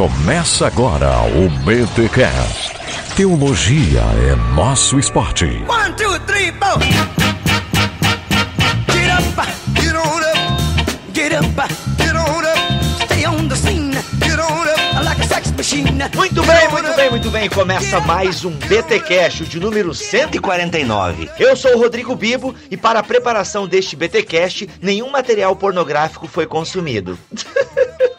Começa agora o BTCast. Teologia é nosso esporte. One, two, three, four. Get up, get on up, get up, get on up. Stay on the scene, get on up like a sex machine. Muito bem, muito bem, muito bem. Começa mais um BT Cash, de número 149. Eu sou o Rodrigo Bibo e para a preparação deste BT Cash, nenhum material pornográfico foi consumido.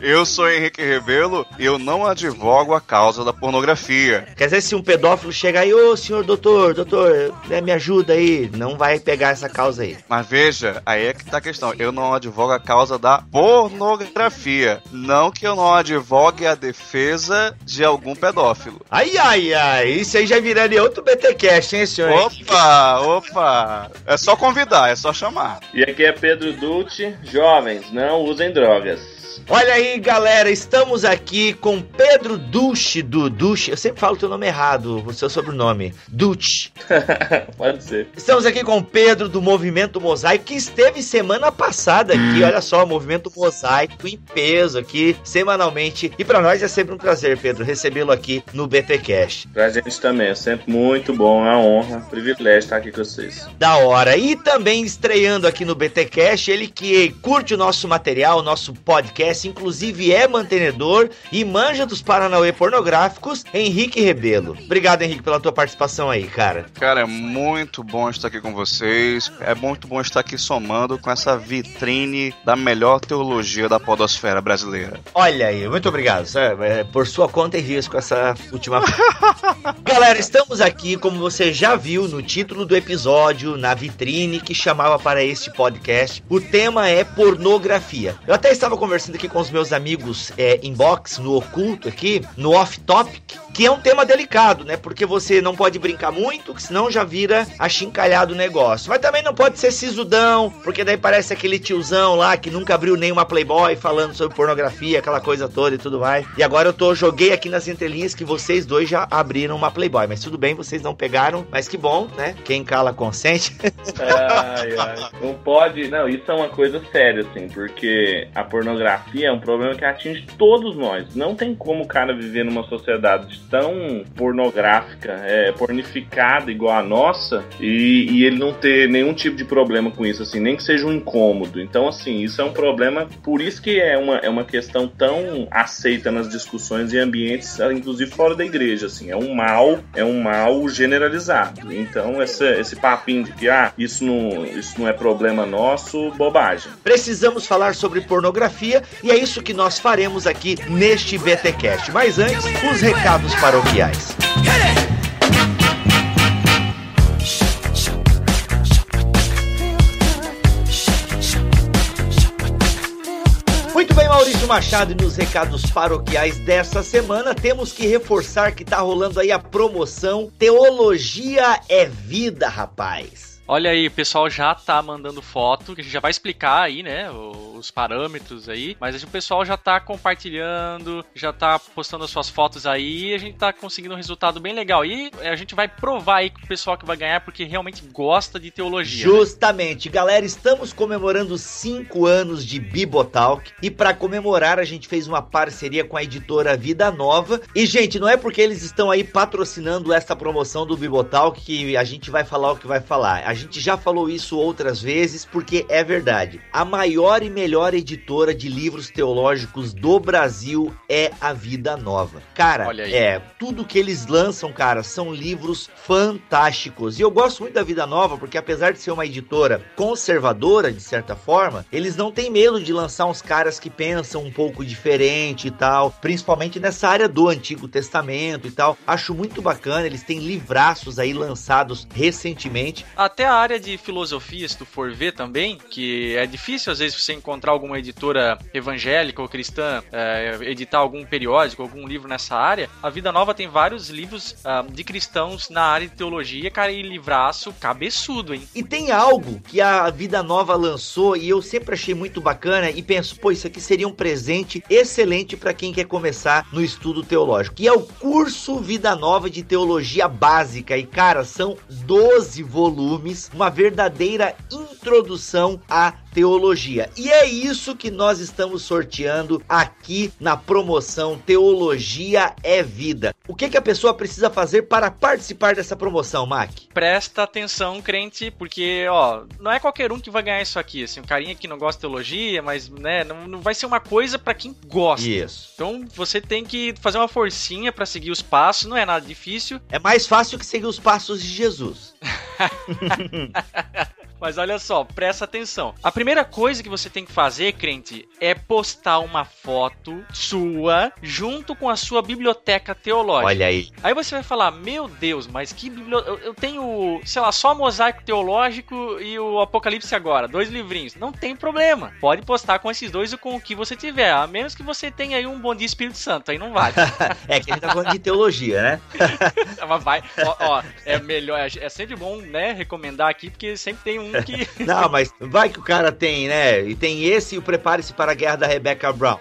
Eu sou Henrique Rebelo e eu não advogo a causa da pornografia. Quer dizer, se um pedófilo chega aí, ô senhor doutor, doutor, né, me ajuda aí, não vai pegar essa causa aí. Mas veja, aí é que tá a questão. Eu não advogo a causa da pornografia. Não que eu não advogue a defesa de algum pedófilo. Ai, ai, ai, isso aí já viraria outro BTcast, hein, senhor? Opa, opa. É só convidar, é só chamar. E aqui é Pedro Dutti. Jovens, não usem drogas. Olha aí, galera, estamos aqui com Pedro Duche do Duche. Eu sempre falo o teu nome errado, o seu sobrenome. Duche. Pode ser. Estamos aqui com o Pedro do Movimento Mosaico, que esteve semana passada aqui. Olha só, Movimento Mosaico em peso aqui, semanalmente. E para nós é sempre um prazer, Pedro, recebê-lo aqui no BT Cash. Pra gente também, é sempre muito bom, é uma honra, um privilégio estar aqui com vocês. Da hora. E também estreando aqui no BT Cash, ele que curte o nosso material, o nosso podcast inclusive é mantenedor e manja dos Paranauê pornográficos, Henrique Rebelo. Obrigado, Henrique, pela tua participação aí, cara. Cara, é muito bom estar aqui com vocês. É muito bom estar aqui somando com essa vitrine da melhor teologia da podosfera brasileira. Olha aí, muito obrigado. É, por sua conta e risco essa última. Galera, estamos aqui, como você já viu no título do episódio, na vitrine que chamava para este podcast. O tema é pornografia. Eu até estava conversando aqui com os meus amigos é, inbox, no oculto aqui, no off-topic, que é um tema delicado, né? Porque você não pode brincar muito, senão já vira achincalhado o negócio. Mas também não pode ser sisudão, porque daí parece aquele tiozão lá que nunca abriu nenhuma Playboy falando sobre pornografia, aquela coisa toda e tudo mais. E agora eu tô, joguei aqui nas entrelinhas que vocês dois já abriram uma Playboy, mas tudo bem, vocês não pegaram, mas que bom, né? Quem cala consente. ai, ai. Não pode, não, isso é uma coisa séria, assim, porque a pornografia é um problema que atinge todos nós. Não tem como o cara viver numa sociedade tão pornográfica, é, pornificada igual a nossa, e, e, ele não ter nenhum tipo de problema com isso, assim, nem que seja um incômodo. Então, assim, isso é um problema, por isso que é uma, é uma questão tão aceita nas discussões e ambientes, inclusive fora da igreja, assim, é um mal, é um mal generalizado. Então, essa, esse papinho de que, ah, isso não, isso não é problema nosso, bobagem. Precisamos falar sobre pornografia e é isso que nós faremos aqui neste BTcast. Mas antes, os recados paroquiais. Muito bem, Maurício Machado, e nos recados paroquiais dessa semana temos que reforçar que tá rolando aí a promoção Teologia é Vida, rapaz. Olha aí, o pessoal já tá mandando foto, que a gente já vai explicar aí, né, os parâmetros aí, mas o pessoal já tá compartilhando, já tá postando as suas fotos aí, e a gente tá conseguindo um resultado bem legal. E a gente vai provar aí com o pessoal que vai ganhar, porque realmente gosta de teologia. né? Justamente, né? galera, estamos comemorando cinco anos de Bibotalk, e para comemorar a gente fez uma parceria com a editora Vida Nova. E, gente, não é porque eles estão aí patrocinando essa promoção do Bibotalk que a gente vai falar o que vai falar. A gente já falou isso outras vezes porque é verdade. A maior e melhor editora de livros teológicos do Brasil é a Vida Nova. Cara, é, tudo que eles lançam, cara, são livros fantásticos. E eu gosto muito da Vida Nova porque apesar de ser uma editora conservadora de certa forma, eles não têm medo de lançar uns caras que pensam um pouco diferente e tal, principalmente nessa área do Antigo Testamento e tal. Acho muito bacana, eles têm livraços aí lançados recentemente. Até a área de filosofia, se tu for ver também, que é difícil às vezes você encontrar alguma editora evangélica ou cristã é, editar algum periódico, algum livro nessa área. A Vida Nova tem vários livros uh, de cristãos na área de teologia, cara, e livraço cabeçudo, hein? E tem algo que a Vida Nova lançou e eu sempre achei muito bacana e penso, pô, isso aqui seria um presente excelente para quem quer começar no estudo teológico, que é o curso Vida Nova de Teologia Básica. E cara, são 12 volumes uma verdadeira introdução à teologia. E é isso que nós estamos sorteando aqui na promoção Teologia é Vida. O que, que a pessoa precisa fazer para participar dessa promoção, Mac? Presta atenção, crente, porque, ó, não é qualquer um que vai ganhar isso aqui. Assim, um carinha que não gosta de teologia, mas, né, não, não vai ser uma coisa para quem gosta. Isso. Então você tem que fazer uma forcinha para seguir os passos, não é nada difícil. É mais fácil que seguir os passos de Jesus. Mas olha só, presta atenção. A primeira coisa que você tem que fazer, crente, é postar uma foto sua junto com a sua biblioteca teológica. Olha aí. Aí você vai falar: Meu Deus, mas que biblioteca. Eu, tenho, sei lá, só mosaico teológico e o Apocalipse agora, dois livrinhos. Não tem problema. Pode postar com esses dois ou com o que você tiver. A menos que você tenha aí um bom dia Espírito Santo. Aí não vale. é que a gente tá falando de teologia, né? Mas vai, ó, ó, é melhor, é sempre bom, né, recomendar aqui, porque sempre tem um que. Não, mas vai que o cara tem, né? E tem esse e o Prepare-se para a Guerra da Rebecca Brown.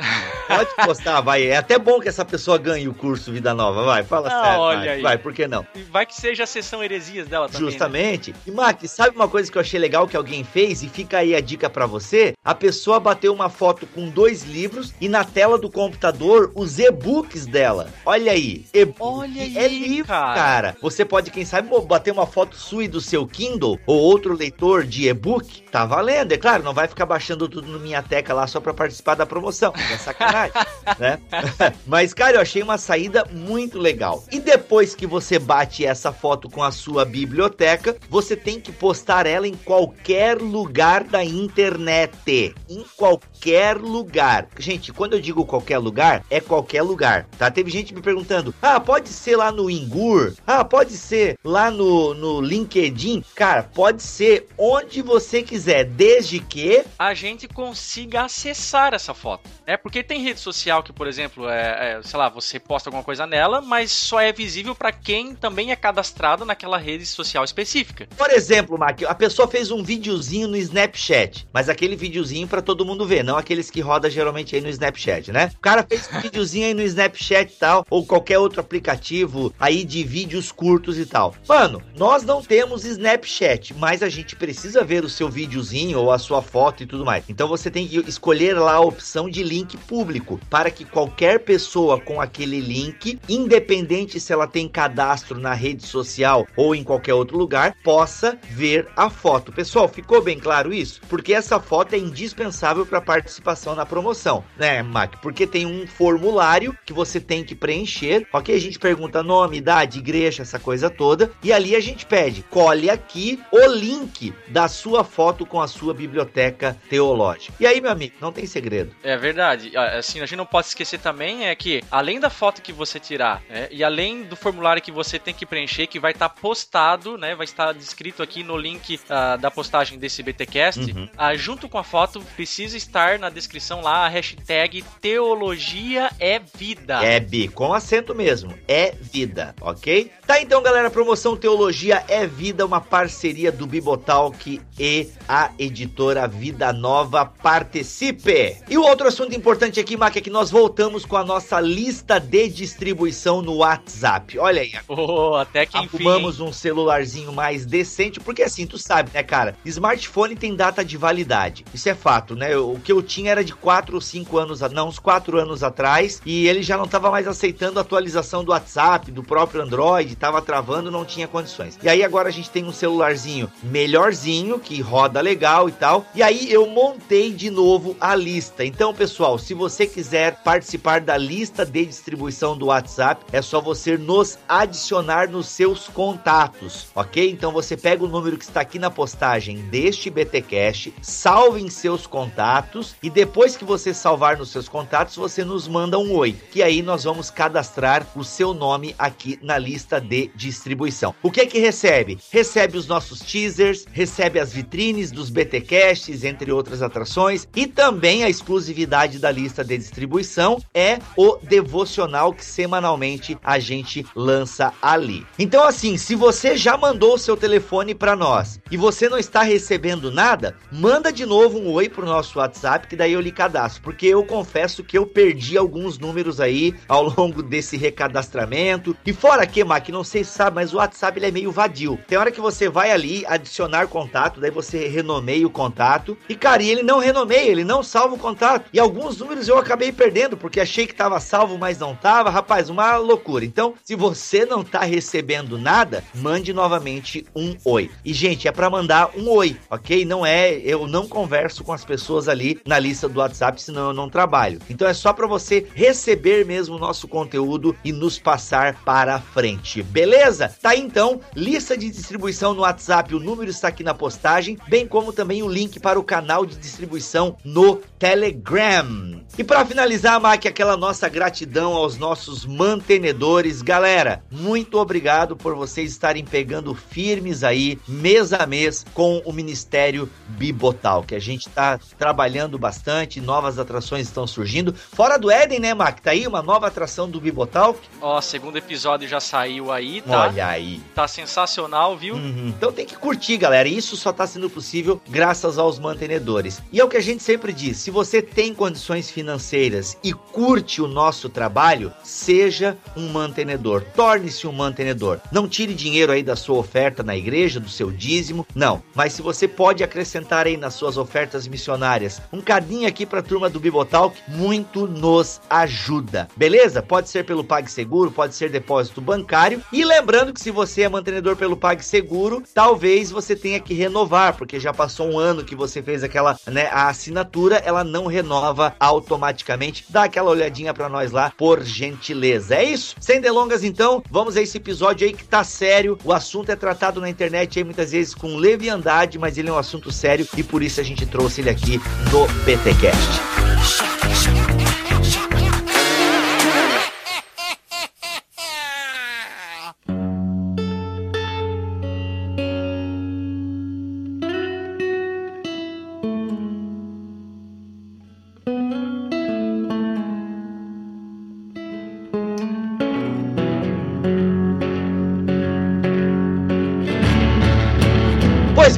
Pode postar, vai. É até bom que essa pessoa ganhe o curso Vida Nova, vai. Fala Ah, sério. olha vai, aí. vai, por que não? Vai que seja a sessão heresias dela também. né? Justamente. E, Mac, sabe uma coisa que eu achei legal que alguém fez? E fica aí a dica pra você. A pessoa bateu uma foto com dois livros e na tela do computador os e-books dela. Olha aí. Olha é aí, livro, cara. cara. Você pode, quem sabe, bater uma foto sua e do seu Kindle ou outro leitor de e-book. Tá valendo. É claro, não vai ficar baixando tudo no minha teca lá só pra participar da promoção. É sacanagem, né? Mas, cara, eu achei uma saída muito legal. E depois que você bate essa foto com a sua biblioteca, você tem que postar ela em qualquer lugar da internet. Em qualquer lugar. Gente, quando eu digo qualquer lugar, é qualquer lugar, tá? Teve gente me perguntando: ah, pode ser lá no Ingur? Ah, pode ser lá no, no LinkedIn? Cara, pode ser onde você quiser, desde que a gente consiga acessar essa foto. É porque tem rede social que, por exemplo, é, é, sei lá, você posta alguma coisa nela, mas só é visível para quem também é cadastrado naquela rede social específica. Por exemplo, Mac, a pessoa fez um videozinho no Snapchat, mas aquele videozinho pra todo mundo ver, não aqueles que roda geralmente aí no Snapchat, né? O cara fez um videozinho aí no Snapchat e tal, ou qualquer outro aplicativo aí de vídeos curtos e tal. Mano, nós não temos Snapchat, mas a gente precisa ver o seu videozinho ou a sua foto e tudo mais. Então você tem que escolher lá a opção de link público para que qualquer pessoa com aquele link, independente se ela tem cadastro na rede social ou em qualquer outro lugar, possa ver a foto. Pessoal, ficou bem claro isso? Porque essa foto é indispensável para participação na promoção, né, Mac? Porque tem um formulário que você tem que preencher, ok? A gente pergunta nome, idade, igreja, essa coisa toda, e ali a gente pede, colhe aqui o link da sua foto com a sua biblioteca teológica. E aí, meu amigo, não tem segredo. É verdade. Ah, Assim, a gente não pode esquecer também é que, além da foto que você tirar, né, e além do formulário que você tem que preencher, que vai estar postado, né, vai estar descrito aqui no link ah, da postagem desse BTcast, Uhum. ah, junto com a foto precisa estar na descrição lá a hashtag Teologia é Vida. É bi, com acento mesmo. É vida, ok? Tá então, galera, promoção Teologia é Vida, uma parceria do Bibotalk e a editora Vida Nova. Participe! E o outro assunto importante aqui, Mac, é que nós voltamos com a nossa lista de distribuição no WhatsApp. Olha aí, Oh, até que enfim. Arrumamos um celularzinho mais decente, porque assim, tu sabe, né, cara? Smartphone tem data de validade. Isso é fato, né? O que eu tinha era de 4 ou 5 anos, não, uns 4 anos atrás, e ele já não tava mais aceitando a atualização do WhatsApp, do próprio Android, tava travando, não tinha condições. E aí agora a gente tem um celularzinho melhorzinho, que roda legal e tal. E aí eu montei de novo a lista. Então, pessoal, se você quiser participar da lista de distribuição do WhatsApp, é só você nos adicionar nos seus contatos, ok? Então você pega o número que está aqui na postagem deste BTcast, salve em seus contatos e depois que você salvar nos seus contatos, você nos manda um oi, que aí nós vamos cadastrar o seu nome aqui na lista de distribuição. O que que recebe? Recebe os nossos teasers, recebe as vitrines dos BTcasts, entre outras atrações, e também a exclusividade da lista de distribuição é o devocional que semanalmente a gente lança ali. Então assim, se você já mandou o seu telefone para nós e você não está recebendo nada, manda de novo um oi pro nosso WhatsApp que daí eu lhe cadastro, porque eu confesso que eu perdi alguns números aí ao longo desse recadastramento. E fora que, Mac, não sei se sabe, mas o WhatsApp ele é meio vadio. Tem hora que você vai ali adicionar contato, daí você renomeia o contato e cara, ele não renomeia, ele não salva o contato. E alguns números eu acabei perdendo porque achei que tava salvo, mas não tava. Rapaz, uma loucura. Então, se você não tá recebendo nada, mande novamente um oi. E gente, é para mandar um oi, OK? Não é, eu não converso com as pessoas ali na lista do WhatsApp, senão eu não trabalho. Então é só para você receber mesmo o nosso conteúdo e nos passar para frente. Beleza? Tá aí, então, lista de distribuição no WhatsApp, o número está aqui na postagem, bem como também o link para o canal de distribuição no Telegram. E para finalizar, Mac, aquela nossa gratidão aos nossos mantenedores. Galera, muito obrigado por vocês estarem pegando firmes aí, mês a mês, com o Ministério Bibotal, que a gente está trabalhando bastante, novas atrações estão surgindo. Fora do Éden, né, Mac? Tá aí uma nova atração do Bibotal. Ó, segundo episódio já saiu aí, tá? Olha aí. Tá sensacional, viu? Uhum. Então tem que curtir, galera. Isso só tá sendo possível graças aos mantenedores. E é o que a gente sempre diz: se você tem condições financeiras e curte o nosso trabalho, seja um mantenedor. Torne-se um mantenedor. Não tire dinheiro aí da sua oferta na igreja, do seu dízimo. Não. Mas se você pode acrescentar aí nas suas ofertas missionárias um cadinho aqui para a turma do Bibotalk, muito nos ajuda. Beleza? Pode ser pelo PagSeguro, pode ser depósito bancário. E lembrando que se você é mantenedor pelo PagSeguro, talvez você tenha que renovar, porque já passou um ano que você fez aquela, né, a assinatura, ela não renova automaticamente. Dá aquela olhadinha para nós lá, por gentileza. É isso? Sem delongas então, vamos a esse episódio aí que tá sério. O assunto é tratado na internet aí muitas vezes com leviandade, mas ele é um assunto sério e por isso a gente trouxe ele aqui no BTcast.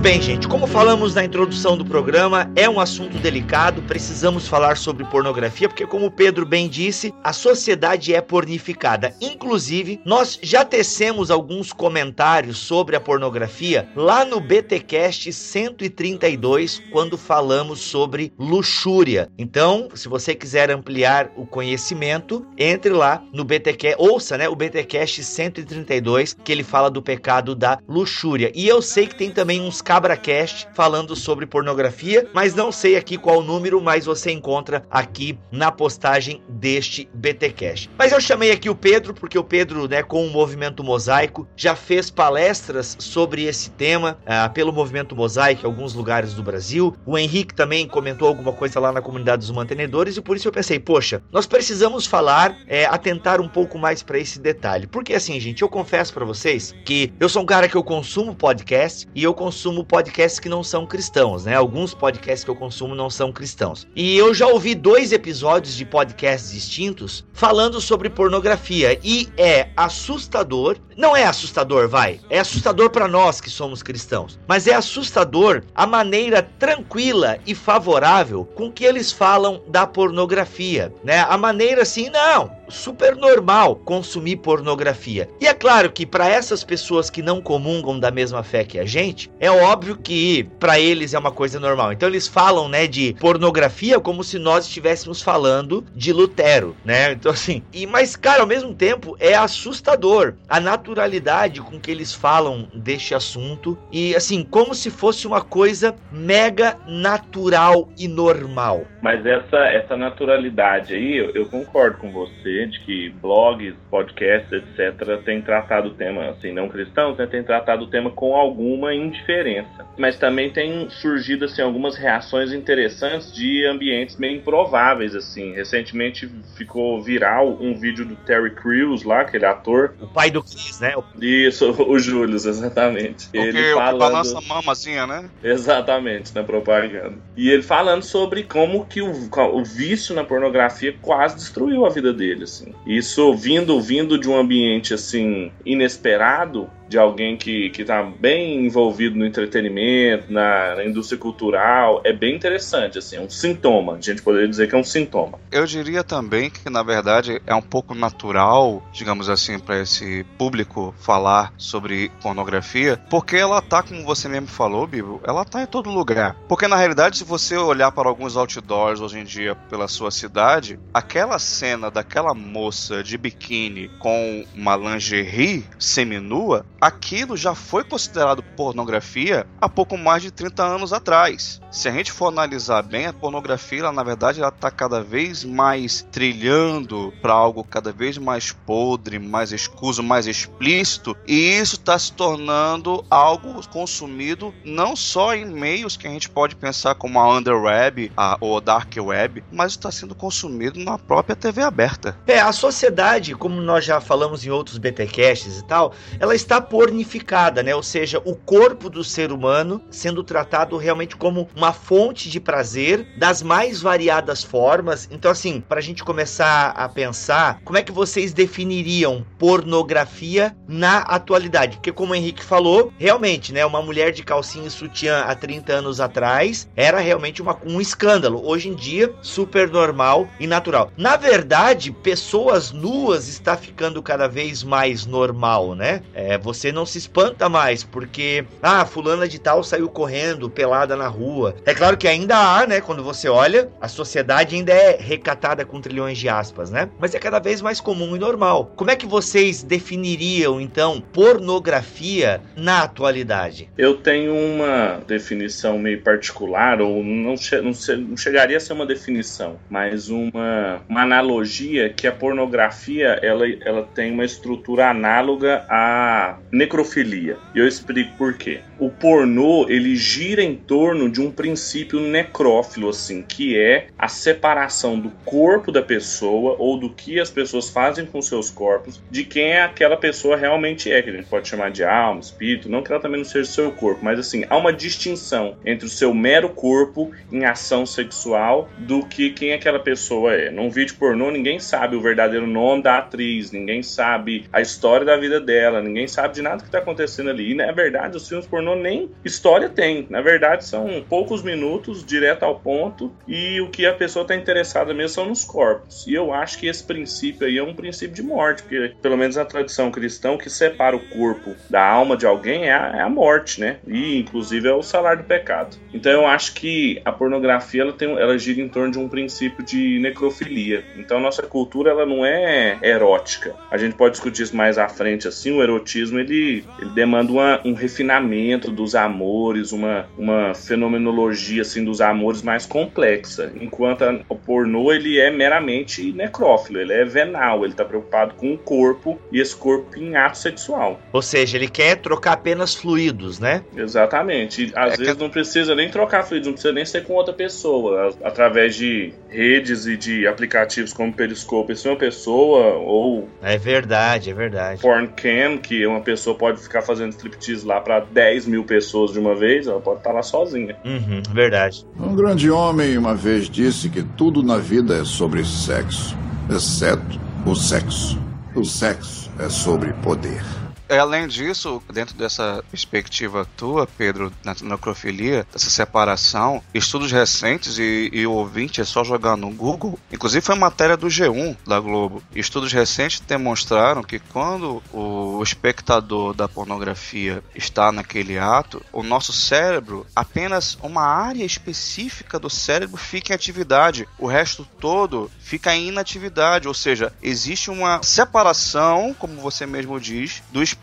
Bem, gente, como falamos na introdução do programa, é um assunto delicado, precisamos falar sobre pornografia, porque, como o Pedro bem disse, a sociedade é pornificada. Inclusive, nós já tecemos alguns comentários sobre a pornografia lá no BTcast 132, quando falamos sobre luxúria. Então, se você quiser ampliar o conhecimento, entre lá no BTcast, ouça, né, o BTcast 132, que ele fala do pecado da luxúria. E eu sei que tem também uns CabraCast falando sobre pornografia, mas não sei aqui qual o número, mas você encontra aqui na postagem deste BTcast. Mas eu chamei aqui o Pedro porque o Pedro, né, com o Movimento Mosaico, já fez palestras sobre esse tema ah, pelo Movimento Mosaico em alguns lugares do Brasil. O Henrique também comentou alguma coisa lá na comunidade dos mantenedores e por isso eu pensei, poxa, nós precisamos falar, é, atentar um pouco mais para esse detalhe. Porque assim, gente, eu confesso para vocês que eu sou um cara que eu consumo podcast e eu consumo podcasts que não são cristãos, né? Alguns podcasts que eu consumo não são cristãos. E eu já ouvi dois episódios de podcasts distintos falando sobre pornografia e é assustador. Não é assustador, vai. É assustador para nós que somos cristãos, mas é assustador a maneira tranquila e favorável com que eles falam da pornografia, né? A maneira assim, não, super normal consumir pornografia. E é claro que para essas pessoas que não comungam da mesma fé que a gente, é óbvio que para eles é uma coisa normal. Então eles falam, né, de pornografia como se nós estivéssemos falando de Lutero, né? Então assim, e mas cara, ao mesmo tempo é assustador a naturalidade com que eles falam deste assunto e assim, como se fosse uma coisa mega natural e normal. Mas essa essa naturalidade aí, eu, eu concordo com você de que blogs, podcasts, etc, têm tratado o tema assim, não cristãos, né, têm tratado o tema com alguma indiferença diferença. Mas também tem surgido assim algumas reações interessantes de ambientes meio improváveis assim. Recentemente ficou viral um vídeo do Terry Crews lá, aquele ator. O pai do Chris, né? Isso, o Július, exatamente. Porque ele o falando... balança a mamazinha, né? Exatamente, na propaganda. E ele falando sobre como que o, o vício na pornografia quase destruiu a vida dele, assim. Isso vindo vindo de um ambiente assim inesperado, de alguém que, que tá bem envolvido no entretenimento, na, na, indústria cultural, é bem interessante, assim, um sintoma. A gente poderia dizer que é um sintoma. Eu diria também que, na verdade, é um pouco natural, digamos assim, para esse público falar sobre pornografia, porque ela tá, como você mesmo falou, Bibo, ela tá em todo lugar. Porque, na realidade, se você olhar para alguns outdoors hoje em dia pela sua cidade, aquela cena daquela moça de biquíni com uma lingerie seminua aquilo já foi considerado pornografia há pouco mais de 30 anos atrás. Se a gente for analisar bem, a pornografia, ela, na verdade, ela está cada vez mais trilhando para algo cada vez mais podre, mais escuso, mais explícito, e isso está se tornando algo consumido não só em meios que a gente pode pensar como a underweb a, ou a dark web, mas está sendo consumido na própria TV aberta. É, a sociedade, como nós já falamos em outros BTcasts e tal, ela está pornificada, né? Ou seja, o corpo do ser humano sendo tratado realmente como uma fonte de prazer das mais variadas formas. Então, assim, para a gente começar a pensar, como é que vocês definiriam pornografia na atualidade? Porque, como o Henrique falou, realmente, né? Uma mulher de calcinha e sutiã há 30 anos atrás era realmente uma, um escândalo. Hoje em dia, super normal e natural. Na verdade, pessoas nuas está ficando cada vez mais normal, né? É, você você não se espanta mais, porque, ah, fulana de tal saiu correndo, pelada na rua. É claro que ainda há, né, quando você olha, a sociedade ainda é recatada com trilhões de aspas, né? Mas é cada vez mais comum e normal. Como é que vocês definiriam, então, pornografia na atualidade? Eu tenho uma definição meio particular, ou não, che não, não chegaria a ser uma definição, mas uma, uma analogia que a pornografia, ela, ela tem uma estrutura análoga à necrofilia. E eu explico por quê. O pornô, ele gira em torno de um princípio necrófilo, assim, que é a separação do corpo da pessoa ou do que as pessoas fazem com seus corpos de quem é aquela pessoa realmente é, que a gente pode chamar de alma, espírito, não que ela também não seja seu corpo, mas assim, há uma distinção entre o seu mero corpo em ação sexual do que quem aquela pessoa é. Num vídeo pornô, ninguém sabe o verdadeiro nome da atriz, ninguém sabe a história da vida dela, ninguém sabe de nada que está acontecendo ali. E na verdade, os filmes pornô nem história tem. Na verdade, são poucos minutos, direto ao ponto, e o que a pessoa está interessada mesmo são nos corpos. E eu acho que esse princípio aí é um princípio de morte, porque pelo menos a tradição cristã, o que separa o corpo da alma de alguém é a, é a morte, né? E inclusive é o salário do pecado. Então eu acho que a pornografia ela, tem, ela gira em torno de um princípio de necrofilia. Então nossa cultura ela não é erótica. A gente pode discutir isso mais à frente assim, o erotismo ele, ele demanda uma, um refinamento dos amores, uma, uma fenomenologia assim dos amores mais complexa, enquanto a, o pornô ele é meramente necrófilo, ele é venal, ele está preocupado com o corpo e esse corpo em ato sexual. Ou seja, ele quer trocar apenas fluidos, né? Exatamente. E, às é vezes que... não precisa nem trocar fluidos, não precisa nem ser com outra pessoa, através de redes e de aplicativos como Periscope, se é uma pessoa ou É verdade, é verdade. Porncam, que é uma pessoa pessoa pode ficar fazendo striptease lá para 10 mil pessoas de uma vez, ela pode estar tá lá sozinha. Uhum, verdade. Um grande homem uma vez disse que tudo na vida é sobre sexo, exceto o sexo. O sexo é sobre poder. É, além disso, dentro dessa perspectiva tua, Pedro, na necrofilia, dessa separação, estudos recentes e, e o ouvinte é só jogar no Google, inclusive foi matéria do G1 da Globo. Estudos recentes demonstraram que quando o espectador da pornografia está naquele ato, o nosso cérebro, apenas uma área específica do cérebro fica em atividade, o resto todo fica em inatividade, ou seja, existe uma separação, como você mesmo diz, do espectador,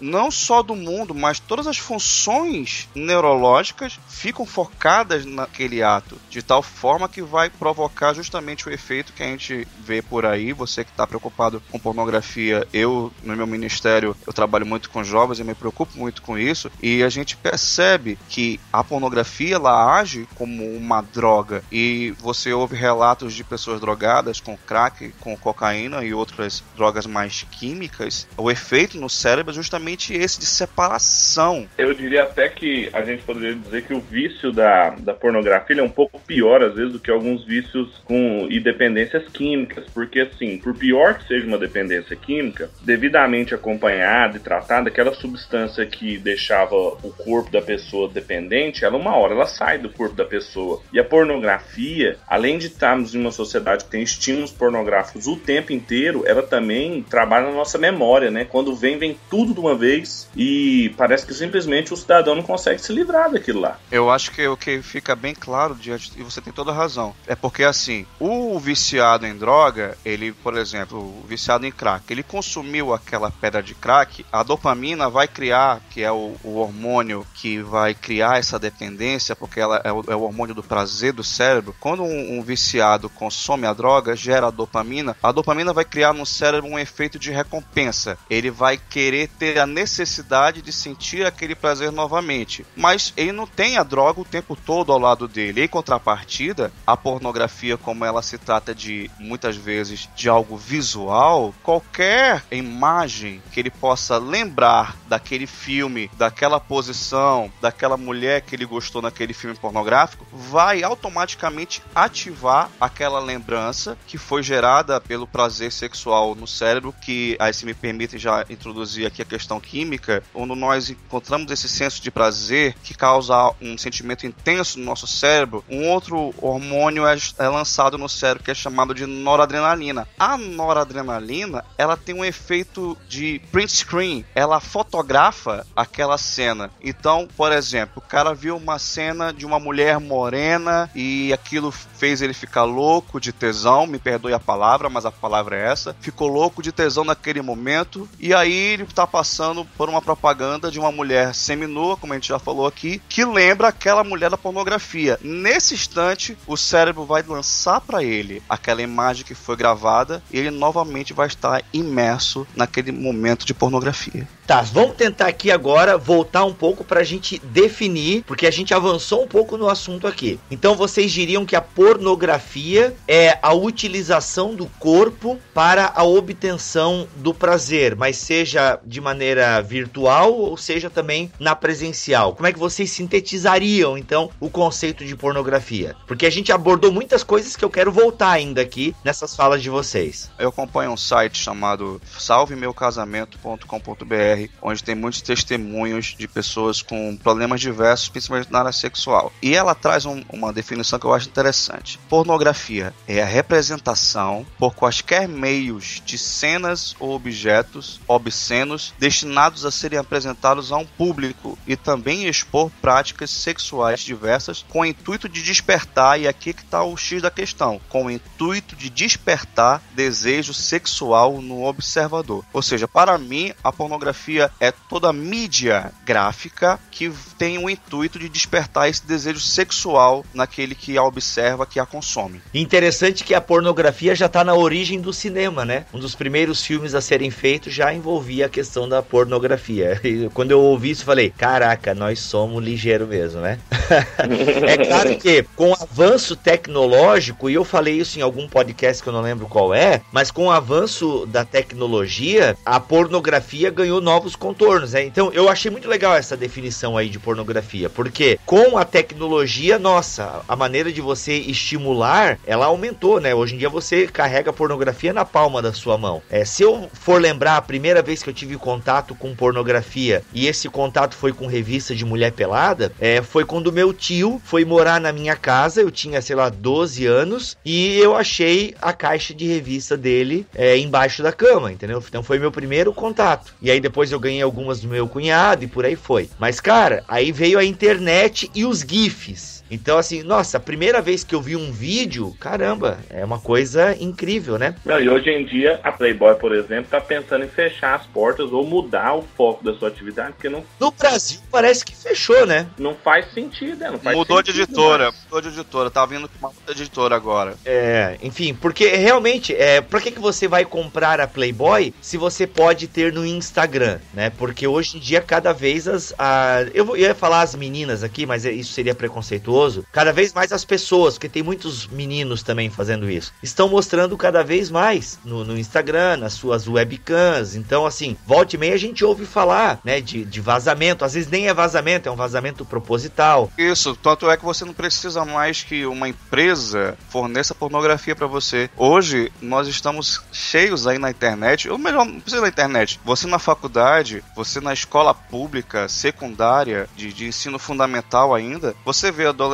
não só do mundo, mas todas as funções neurológicas ficam focadas naquele ato, de tal forma que vai provocar justamente o efeito que a gente vê por aí. Você que está preocupado com pornografia, eu no meu ministério eu trabalho muito com jovens e me preocupo muito com isso e a gente percebe que a pornografia ela age como uma droga e você ouve relatos de pessoas drogadas com crack, com cocaína e outras drogas mais químicas. O efeito no cérebro é justamente esse de separação. Eu diria até que a gente poderia dizer que o vício da, da pornografia é um pouco pior às vezes do que alguns vícios com e dependências químicas, porque assim, por pior que seja uma dependência química, devidamente acompanhada e tratada, aquela substância que deixava o corpo da pessoa dependente, ela uma hora ela sai do corpo da pessoa. E a pornografia, além de estarmos em uma sociedade que tem estímulos pornográficos o tempo inteiro, ela também trabalha na nossa memória, né? Quando vem, vem tudo de uma vez e parece que simplesmente o cidadão não consegue se livrar daquilo lá. Eu acho que o que fica bem claro diante, e você tem toda a razão, é porque assim, o viciado em droga, ele, por exemplo, o viciado em crack, ele consumiu aquela pedra de crack, a dopamina vai criar, que é o, o hormônio que vai criar essa dependência, porque ela é o, é o hormônio do prazer do cérebro. Quando um, um viciado consome a droga, gera a dopamina, a dopamina vai criar no cérebro um efeito de recompensa. Ele vai querer ter a necessidade de sentir aquele prazer novamente. Mas ele não tem a droga o tempo todo ao lado dele. Em contrapartida, a pornografia, como ela se trata de muitas vezes de algo visual, qualquer imagem que ele possa lembrar daquele filme, daquela posição, daquela mulher que ele gostou naquele filme pornográfico, vai automaticamente ativar aquela lembrança que foi gerada pelo prazer sexual no cérebro, que aí se me permite já introduzir aqui a questão química, quando nós encontramos esse senso de prazer que causa um sentimento intenso no nosso cérebro, um outro hormônio é, é lançado no cérebro que é chamado de noradrenalina. A noradrenalina, ela tem um efeito de print screen, ela fotografa aquela cena. Então, por exemplo, o cara viu uma cena de uma mulher morena e aquilo fez ele ficar louco de tesão, me perdoe a palavra, mas a palavra é essa. Ficou louco de tesão naquele momento e aí ele tá passando por uma propaganda de uma mulher seminua, como a gente já falou aqui, que lembra aquela mulher da pornografia. Nesse instante, o cérebro vai lançar para ele aquela imagem que foi gravada e ele novamente vai estar imerso naquele momento de pornografia. Tá, vamos tentar aqui agora voltar um pouco para a gente definir, porque a gente avançou um pouco no assunto aqui. Então vocês diriam que a pornografia é a utilização do corpo para a obtenção do prazer, mas seja de maneira virtual ou seja também na presencial. Como é que vocês sintetizariam então o conceito de pornografia? Porque a gente abordou muitas coisas que eu quero voltar ainda aqui nessas falas de vocês. Eu acompanho um site chamado salvemeucasamento.com.br, onde tem muitos testemunhos de pessoas com problemas diversos, principalmente na área sexual. E ela traz um, uma definição que eu acho interessante. Pornografia é a representação por quaisquer meios de cenas ou objetos obscenos destinados a serem apresentados a um público e também expor práticas sexuais diversas com o intuito de despertar, e aqui que está o X da questão, com o intuito de despertar desejo sexual no observador. Ou seja, para mim, a pornografia é toda mídia gráfica que tem o intuito de despertar esse desejo sexual naquele que a observa, que a consome. Interessante que a pornografia já está na origem do cinema, né? Um dos primeiros filmes a serem feitos já envolvia a questão da pornografia. E quando eu ouvi isso, falei: caraca, nós somos ligeiro mesmo, né? é claro que com o avanço tecnológico, e eu falei isso em algum podcast que eu não lembro qual é, mas com o avanço da tecnologia, a pornografia ganhou novos contornos, né? Então eu achei muito legal essa definição aí de pornografia, porque com a tecnologia, nossa, a maneira de você estimular, ela aumentou, né? Hoje em dia você carrega pornografia na palma da sua mão. É, se eu for lembrar a primeira vez que eu tive contato com pornografia e esse contato foi com revista de mulher pelada, é, foi quando meu tio foi morar na minha casa, eu tinha, sei lá, 12 anos, e eu achei a caixa de revista dele é, embaixo da cama, entendeu? Então foi meu primeiro contato. E aí depois eu ganhei algumas do meu cunhado e por aí foi. Mas, cara, aí veio a internet e os GIFs. Então, assim, nossa, a primeira vez que eu vi um vídeo, caramba, é uma coisa incrível, né? Não, e hoje em dia a Playboy, por exemplo, tá pensando em fechar as portas ou mudar o foco da sua atividade, porque não, No Brasil parece que fechou, né? não faz sentido, né? Não faz Mudou de sentido editora, mais. mudou de editora. Tá vindo com uma outra editora agora. É, enfim, porque realmente, é, pra que, que você vai comprar a Playboy se você pode ter no Instagram, né? Porque hoje em dia, cada vez as. A, eu, vou- eu ia falar as meninas aqui, mas isso seria preconceituoso. Cada vez mais as pessoas, porque tem muitos meninos também fazendo isso, estão mostrando cada vez mais no, no Instagram, nas suas webcams. Então, assim, volta e meia a gente ouve falar, né, de, de vazamento. Às vezes nem é vazamento, é um vazamento proposital. Isso, tanto é que você não precisa mais que uma empresa forneça pornografia pra você. Hoje, nós estamos cheios aí na internet, ou melhor, não precisa na internet. Você na faculdade, você na escola pública, secundária, de, de ensino fundamental ainda, você vê adolescentes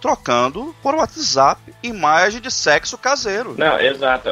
trocando por WhatsApp imagem de sexo caseiro. Não, exato.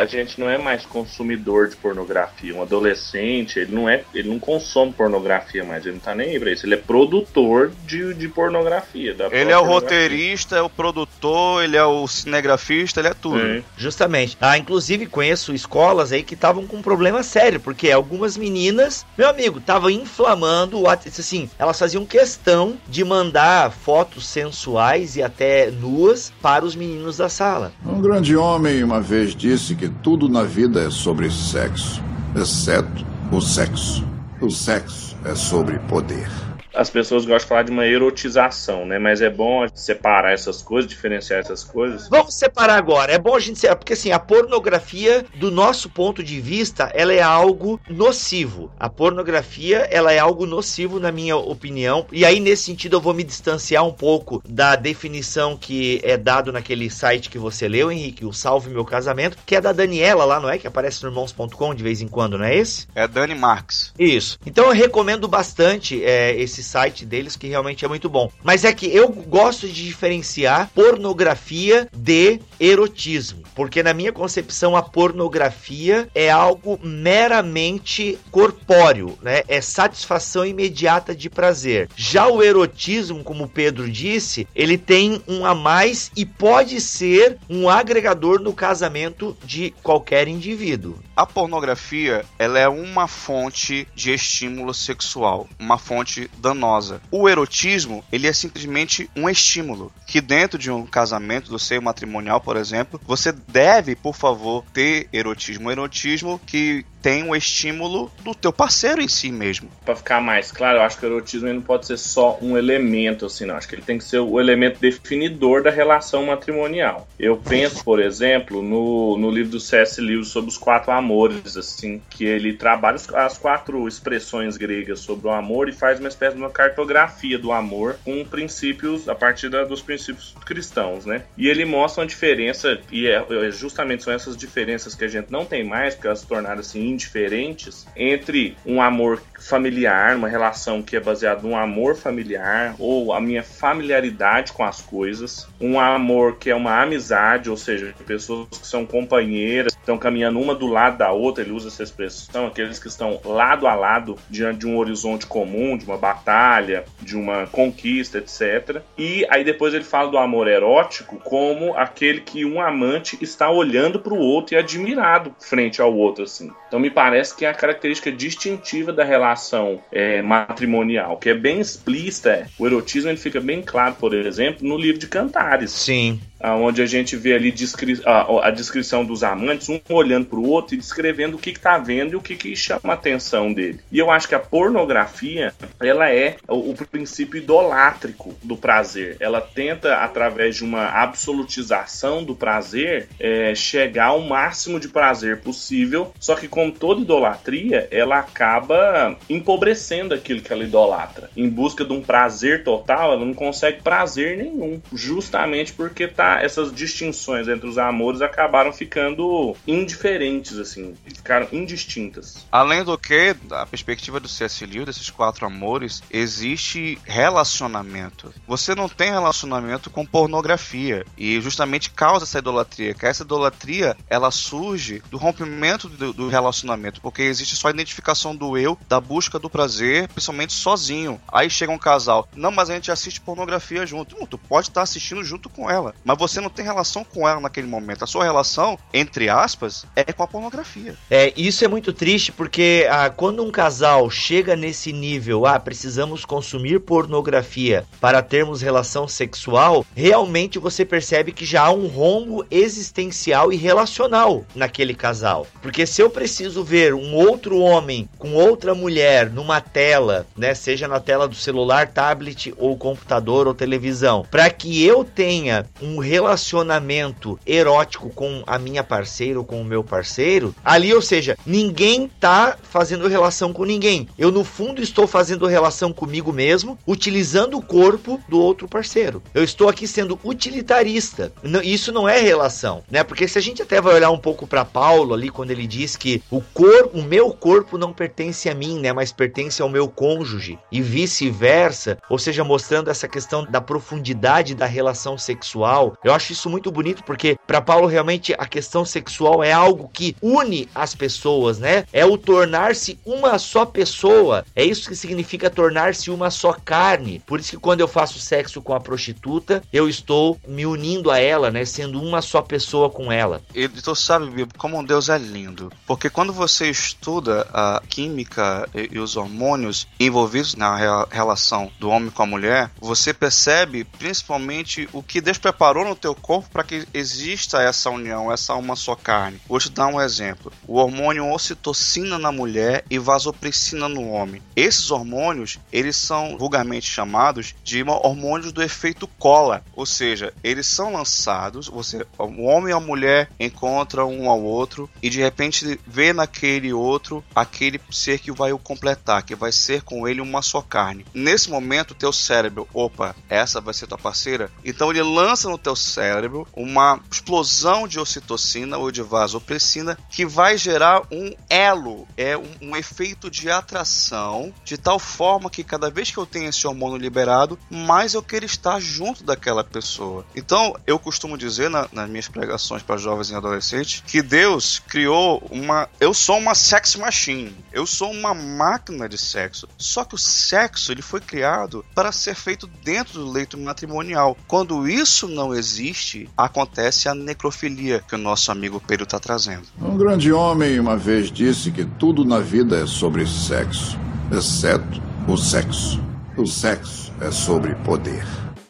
A gente não é mais consumidor de pornografia. Um adolescente, ele não é, ele não consome pornografia mais, ele não tá nem aí pra isso. Ele é produtor de, de pornografia. da Ele é o roteirista, é o produtor, ele é o cinegrafista, ele é tudo. Sim. Justamente. Ah, inclusive conheço escolas aí que estavam com um problema sério, porque algumas meninas, meu amigo, estavam inflamando o WhatsApp. Assim, elas faziam questão de mandar fotos sensuais e até nuas para os meninos da sala. Um grande homem uma vez disse que tudo na vida é sobre sexo, exceto o sexo. O sexo é sobre poder. As pessoas gostam de falar de uma erotização, né? Mas é bom separar essas coisas, diferenciar essas coisas. Vamos separar agora. É bom a gente separar, porque assim, a pornografia, do nosso ponto de vista, ela é algo nocivo. A pornografia, ela é algo nocivo, na minha opinião. E aí, nesse sentido, eu vou me distanciar um pouco da definição que é dado naquele site que você leu, Henrique, o Salve Meu Casamento, que é da Daniela lá, não é? Que aparece no irmãos.com de vez em quando, não é esse? É Dani Marx. Isso. Então eu recomendo bastante é, esse site deles, que realmente é muito bom. Mas é que eu gosto de diferenciar pornografia de erotismo. Porque na minha concepção, a pornografia é algo meramente corpóreo, né? É satisfação imediata de prazer. Já o erotismo, como Pedro disse, ele tem um a mais e pode ser um agregador no casamento de qualquer indivíduo. A pornografia, ela é uma fonte de estímulo sexual, uma fonte danosa. O erotismo, ele é simplesmente um estímulo, que dentro de um casamento, do seio matrimonial, por exemplo, você deve, por favor, ter erotismo. Erotismo que tem o estímulo do teu parceiro em si mesmo. Pra ficar mais claro, eu acho que o erotismo não pode ser só um elemento, assim, não. Acho que ele tem que ser o elemento definidor da relação matrimonial. Eu penso, por exemplo, no, no livro do C.S. Lewis sobre os quatro amores, assim, que ele trabalha as- as quatro expressões gregas sobre o amor e faz uma espécie de uma cartografia do amor com princípios, a partir da- dos princípios cristãos, né? E ele mostra uma diferença, e é, é justamente são essas diferenças que a gente não tem mais, porque elas se tornaram assim indiferentes, entre um amor familiar, uma relação que é baseada num amor familiar, ou a minha familiaridade com as coisas, um amor que é uma amizade, ou seja, pessoas que são companheiras, estão caminhando uma do lado da outra, ele usa essa expressão, aqueles que estão lado a lado diante de um horizonte comum, de uma batalha, de uma conquista, etc. E aí depois ele fala do amor erótico como aquele que um amante está olhando para o outro e admirado frente ao outro, assim. Então me parece que é a característica distintiva da relação é, matrimonial, que é bem explícita. é. O erotismo ele fica bem claro, por exemplo, no livro de Cantares Sim. Onde a gente vê ali descri a, a descrição dos amantes, um olhando para o outro e descrevendo o que está vendo e o que, que chama a atenção dele. E eu acho que a pornografia, ela é o, o princípio idolátrico do prazer. Ela tenta, através de uma absolutização do prazer, é, chegar ao máximo de prazer possível, só que como toda idolatria, ela acaba empobrecendo aquilo que ela idolatra. Em busca de um prazer total, ela não consegue prazer nenhum, justamente porque está essa, essas distinções entre os amores acabaram ficando indiferentes, assim, ficaram indistintas. Além do que, da perspectiva do C.S. Lewis, desses quatro amores, existe relacionamento. Você não tem relacionamento com pornografia e justamente causa essa idolatria. Que essa idolatria ela surge do rompimento do, do relacionamento, porque existe só a identificação do eu, da busca do prazer, principalmente sozinho. Aí chega um casal, não, mas a gente assiste pornografia junto. Não, tu pode estar assistindo junto com ela, mas você não tem relação com ela naquele momento. A sua relação, entre aspas, é com a pornografia. É, isso é muito triste porque ah, quando um casal chega nesse nível, ah, precisamos consumir pornografia para termos relação sexual, realmente você percebe que já há um rombo existencial e relacional naquele casal. Porque se eu preciso ver um outro homem com outra mulher numa tela, né, seja na tela do celular, tablet ou computador ou televisão, para que eu tenha um relacionamento erótico com a minha parceira ou com o meu parceiro, ali, ou seja, ninguém tá fazendo relação com ninguém. Eu no fundo estou fazendo relação comigo mesmo, utilizando o corpo do outro parceiro. Eu estou aqui sendo utilitarista. Isso não é relação, né? Porque se a gente até vai olhar um pouco para Paulo ali quando ele diz que o corpo, o meu corpo não pertence a mim, né, mas pertence ao meu cônjuge e vice-versa, ou seja, mostrando essa questão da profundidade da relação sexual. Eu acho isso muito bonito porque para Paulo realmente a questão sexual é algo que une as pessoas, né? É o tornar-se uma só pessoa. É isso que significa tornar-se uma só carne. Por isso que quando eu faço sexo com a prostituta, eu estou me unindo a ela, né, sendo uma só pessoa com ela. E tu sabe, como Deus é lindo, porque quando você estuda a química e, os hormônios envolvidos na re relação do homem com a mulher, você percebe principalmente o que Deus preparou no teu corpo para que exista essa união, essa uma só carne. Vou te dar um exemplo. O hormônio ocitocina na mulher e vasopressina no homem. Esses hormônios, eles são vulgarmente chamados de hormônios do efeito cola, ou seja, eles são lançados, você, o homem e a mulher encontram um ao outro e de repente vê naquele outro aquele ser que vai o completar, que vai ser com ele uma só carne. Nesse momento, teu cérebro, opa, essa vai ser tua parceira. Então ele lança no teu cérebro uma explosão de ocitocina ou de vasopressina que vai gerar um elo, é um, um efeito de atração, de tal forma que cada vez que eu tenho esse hormônio liberado, mais eu quero estar junto daquela pessoa. Então eu costumo dizer na, nas minhas pregações para jovens e adolescentes que Deus criou uma. Eu sou uma sex machine. Eu sou uma máquina de sexo. Só que o sexo ele foi criado para ser feito dentro do leito matrimonial. Quando isso não existe, acontece a necrofilia que o nosso amigo Pedro está trazendo. Um grande homem uma vez disse que tudo na vida é sobre sexo, exceto o sexo. O sexo é sobre poder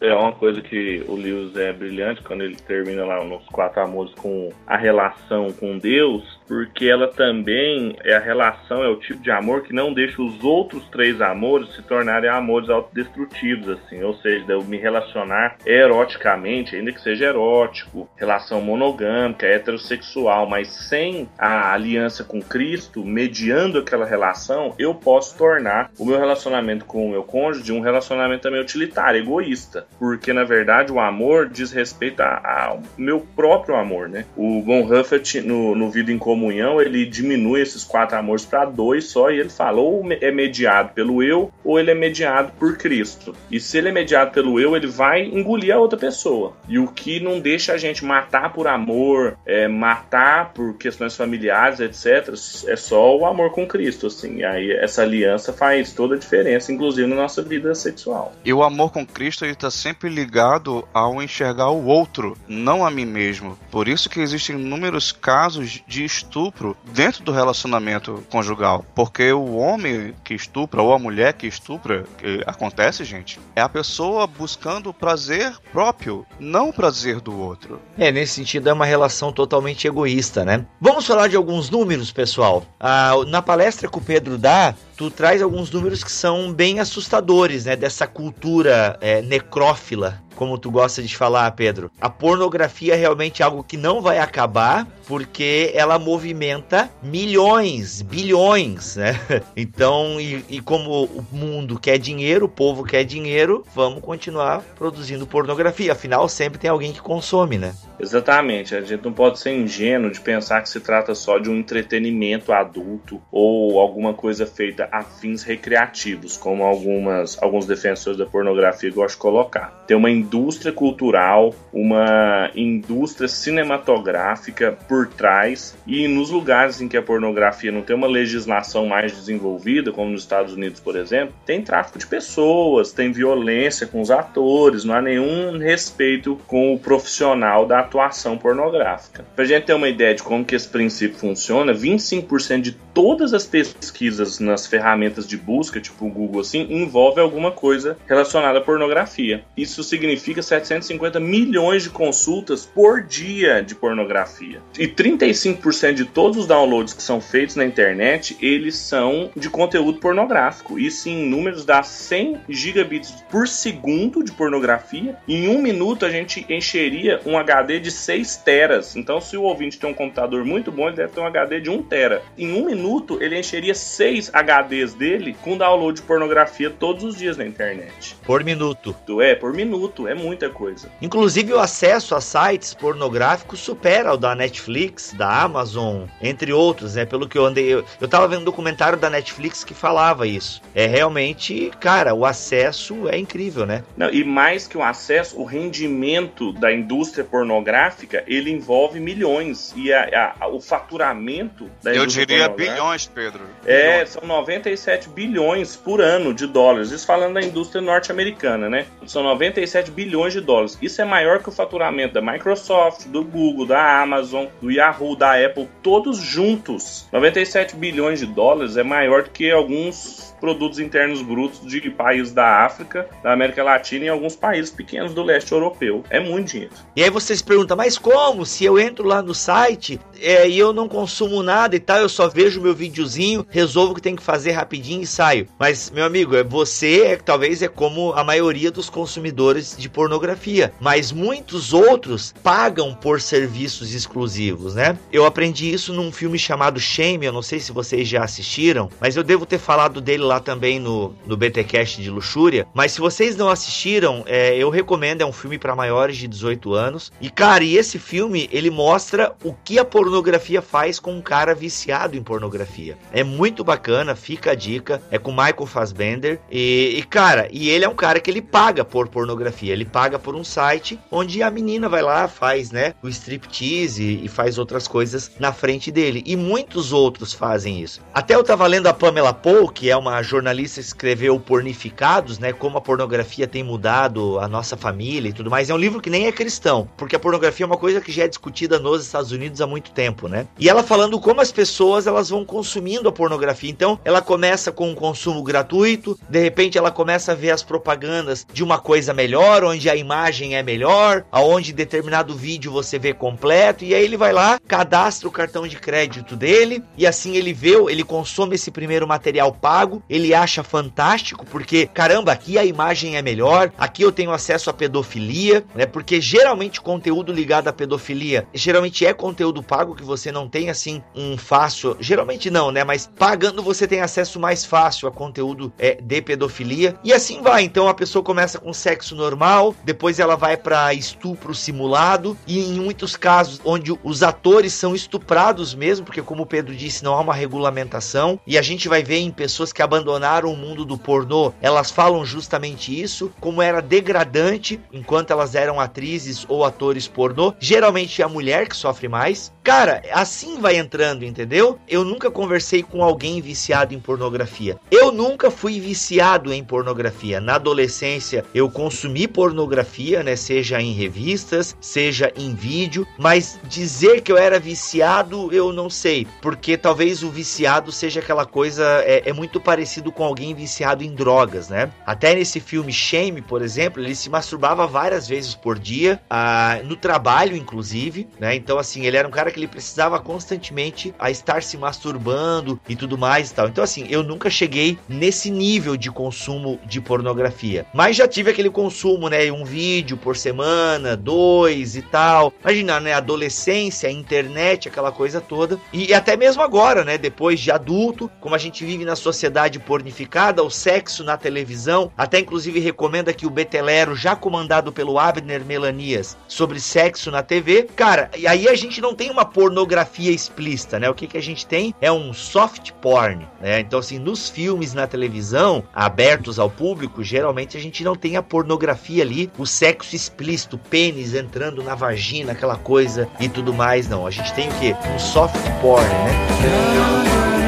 é uma coisa que o Lewis é brilhante quando ele termina lá nos Quatro Amores com a relação com Deus, porque ela também é a relação, é o tipo de amor que não deixa os outros três amores se tornarem amores autodestrutivos, assim, ou seja, eu me relacionar eroticamente, ainda que seja erótico, relação monogâmica, heterossexual, mas sem a aliança com Cristo, mediando aquela relação, eu posso tornar o meu relacionamento com o meu cônjuge um relacionamento também utilitário, egoísta porque na verdade o amor diz respeito ao meu próprio amor, né? O Von Huffet no, no Vida em Comunhão ele diminui esses quatro amores para dois só e ele fala ou é mediado pelo eu ou ele é mediado por Cristo. E se ele é mediado pelo eu, ele vai engolir a outra pessoa. E o que não deixa a gente matar por amor, é, matar por questões familiares, etc, é só o amor com Cristo, assim. E aí essa aliança faz toda a diferença, inclusive na nossa vida sexual. E o amor com Cristo está sempre ligado ao enxergar o outro, não a mim mesmo. Por isso que existem inúmeros casos de estupro dentro do relacionamento conjugal. Porque o homem que estupra ou a mulher que estupra, que acontece, gente, é a pessoa buscando o prazer próprio, não o prazer do outro. É, nesse sentido é uma relação totalmente egoísta, né? Vamos falar de alguns números, pessoal. Ah, na palestra que o Pedro dá, tu traz alguns números que são bem assustadores, né? Dessa cultura é, necrófila como tu gosta de falar, Pedro. A pornografia é realmente algo que não vai acabar porque ela movimenta milhões, bilhões, né? Então, e, e como o mundo quer dinheiro, o povo quer dinheiro, vamos continuar produzindo pornografia. Afinal, sempre tem alguém que consome, né? Exatamente, a gente não pode ser ingênuo de pensar que se trata só de um entretenimento adulto ou alguma coisa feita a fins recreativos, como algumas, alguns defensores da pornografia gostam de colocar. Tem uma indústria cultural, uma indústria cinematográfica por trás, e nos lugares em que a pornografia não tem uma legislação mais desenvolvida, como nos Estados Unidos, por exemplo, tem tráfico de pessoas, tem violência com os atores, não há nenhum respeito com o profissional da atuação pornográfica. Pra gente ter uma ideia de como que esse princípio funciona, 25% de todas as pesquisas nas ferramentas de busca, tipo o Google assim, envolve alguma coisa relacionada à pornografia. Isso significa 750 milhões de consultas por dia de pornografia. E 35% de todos os downloads que são feitos na internet, eles são de conteúdo pornográfico. Isso em números dá 100 gigabits por segundo de pornografia. Em um minuto a gente encheria um HD de 6 teras. Então, se o ouvinte tem um computador muito bom, ele deve ter um HD de 1 tera. Em um minuto, ele encheria 6 HDs dele com download de pornografia todos os dias na internet. Por minuto. É, por minuto, é muita coisa. Inclusive, o acesso a sites pornográficos supera o da Netflix, da Amazon, entre outros, né? Pelo que eu andei. Eu, eu tava vendo um documentário da Netflix que falava isso. É realmente, cara, o acesso é incrível, né? Não, e mais que o acesso, o rendimento da indústria pornográfica, ele envolve milhões. E a, a, o faturamento da Eu diria bilhões, Pedro. É, Bilhões. são 97 bilhões por ano de dólares. Isso falando da indústria norte-americana, né? São 97 bilhões de dólares. Isso é maior que o faturamento da Microsoft, do Google, da Amazon, do Yahoo, da Apple, todos juntos. 97 bilhões de dólares é maior do que alguns produtos internos brutos de países da África, da América Latina e alguns países pequenos do leste europeu. É muito dinheiro. E aí vocês perguntam, mas como? Se eu entro lá no site é, e eu não consumo nada e tal, eu só vejo meu videozinho, resolvo o que tem que fazer rapidinho e saio. Mas, meu amigo, é você é, talvez é como a maioria dos consumidores de pornografia. Mas muitos outros pagam por serviços exclusivos, né? Eu aprendi isso num filme chamado Shame, eu não sei se vocês já assistiram, mas eu devo ter falado dele lá também no, no BTcast de Luxúria. Mas se vocês não assistiram, é, eu recomendo, é um filme para maiores de 18 anos. E cara, e esse filme ele mostra o que a pornografia faz com um cara viciado em pornografia. É muito bacana, fica a dica. É com Michael Fassbender e, e cara, e ele é um cara que ele paga por pornografia. Ele paga por um site onde a menina vai lá, faz, né, o striptease e, e faz outras coisas na frente dele. E muitos outros fazem isso. Até eu tava lendo a Pamela Paul, que é uma jornalista escreveu Pornificados, né, como a pornografia tem mudado a nossa família e tudo mais. É um livro que nem é cristão, porque a pornografia é uma coisa que já é discutida nos Estados Unidos há muito tempo, né? E ela falando como as pessoas elas vão consumindo a pornografia. Então, ela começa com um consumo gratuito, de repente ela começa a ver as propagandas de uma coisa melhor, onde a imagem é melhor, aonde determinado vídeo você vê completo, e aí ele vai lá, cadastra o cartão de crédito dele, e assim ele vê, ele consome esse primeiro material pago, ele acha fantástico, porque caramba, aqui a imagem é melhor, aqui eu tenho acesso à pedofilia, né? Porque geralmente conteúdo ligado à pedofilia, geralmente é conteúdo pago que você não tem assim um fácil, geralmente não, né? Mas pagando você tem acesso mais fácil a conteúdo é, de pedofilia e assim vai. Então a pessoa começa com sexo normal, depois ela vai para estupro simulado e em muitos casos onde os atores são estuprados mesmo, porque como o Pedro disse, não há uma regulamentação e a gente vai ver em pessoas que abandonaram o mundo do pornô, elas falam justamente isso, como era degradante enquanto elas eram atrizes ou atores pornô. Geralmente é a mulher que sofre mais. Cara, assim vai entrando, entendeu? Eu nunca conversei com alguém viciado em pornografia. Eu nunca fui viciado em pornografia. Na adolescência eu consumi pornografia, né? Seja em revistas, seja em vídeo, mas dizer que eu era viciado, eu não sei, porque talvez o viciado seja aquela coisa é, é muito parecido com alguém viciado em drogas, né? Até nesse filme Shame, por exemplo, ele se masturbava várias vezes por dia, ah, no trabalho, inclusive, né? Então, assim, ele era um cara que ele precisava constantemente a estar se masturbando e tudo mais e tal. Então, assim, eu nunca cheguei nesse nível de consumo de pornografia, mas já tive aquele consumo, né? Um vídeo por semana, dois e tal. Imagina, né? Adolescência internet, aquela coisa toda. E até mesmo agora, né? Depois de adulto, como a gente vive na sociedade pornificada, o sexo na televisão, até inclusive recomenda que o Betelero, já comandado pelo Abner Melanias, sobre sexo na TV, cara, e aí a gente não tem uma pornografia explícita, né? O que, que a gente tem é um soft porn, né? Então, assim, nos filmes na televisão, abertos ao público, geralmente a gente não tem a pornografia ali, o sexo explícito, pênis entrando na vagina, aquela coisa e tudo mais, não. A gente tem o quê? Um soft porn, né?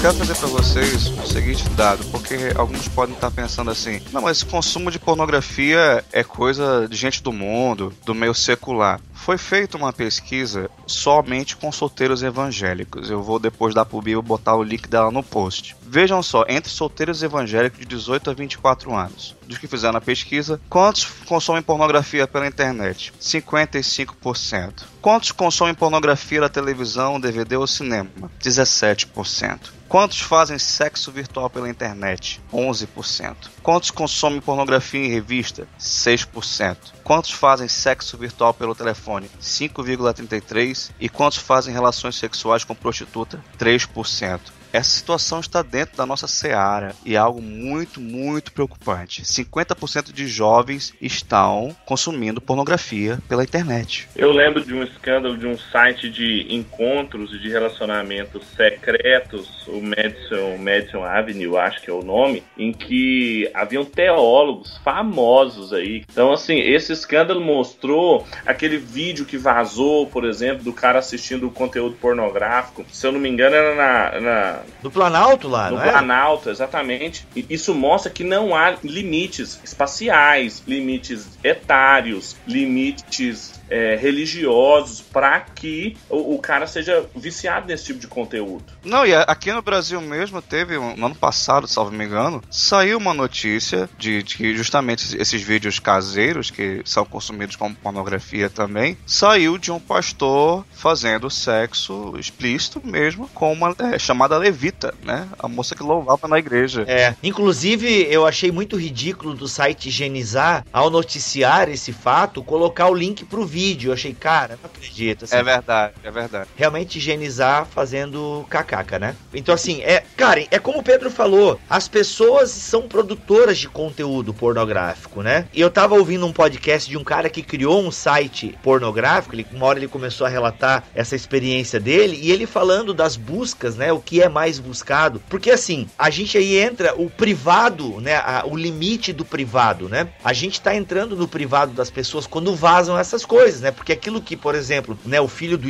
Quero trazer para vocês o seguinte dado, porque alguns podem estar pensando assim: não, mas consumo de pornografia é coisa de gente do mundo, do meio secular. Foi feita uma pesquisa somente com solteiros evangélicos. Eu vou depois da Bíblia botar o link dela no post. Vejam só, entre solteiros evangélicos de 18 a 24 anos, dos que fizeram a pesquisa, quantos consomem pornografia pela internet? 55%. Quantos consomem pornografia na televisão, DVD ou cinema? 17%. Quantos fazem sexo virtual pela internet? 11%. Quantos consomem pornografia em revista? 6%. Quantos fazem sexo virtual pelo telefone? 5,33%. E quantos fazem relações sexuais com prostituta? 3%. Essa situação está dentro da nossa seara e é algo muito, muito preocupante. 50% de jovens estão consumindo pornografia pela internet. Eu lembro de um escândalo de um site de encontros de relacionamentos secretos, o Madison, Madison Avenue, acho que é o nome, em que haviam teólogos famosos aí. Então, assim, esse escândalo mostrou aquele vídeo que vazou, por exemplo, do cara assistindo o conteúdo pornográfico. Se eu não me engano, era na, na Do Planalto lá, no não é? Planalto, exatamente. E isso mostra que não há limites espaciais, limites etários, limites é, religiosos para que o, o cara seja viciado nesse tipo de conteúdo. Não, e aqui no Brasil mesmo teve, um- no ano passado, salvo me engano, saiu uma notícia de, de que justamente esses vídeos caseiros, que são consumidos como pornografia também, saiu de um pastor fazendo sexo explícito mesmo com uma é, chamada levita, né? A moça que louvava na igreja. É. Inclusive, eu achei muito ridículo do site higienizar, ao noticiar esse fato, colocar o link pro vídeo. Eu achei, cara, não acredito. assim, É verdade, é verdade. realmente higienizar fazendo cacaca, né? Então, assim, é. Cara, é como o Pedro falou, as pessoas são produtoras de conteúdo pornográfico, né? E eu tava ouvindo um podcast de um cara que criou um site pornográfico, ele, uma hora ele começou a relatar essa experiência dele, e ele falando das buscas, né? O que é mais buscado. Porque assim, a gente aí entra o privado, né? a- o limite do privado, né? A gente tá entrando no privado das pessoas quando vazam essas coisas, né? Porque aquilo que, por exemplo, né, o filho do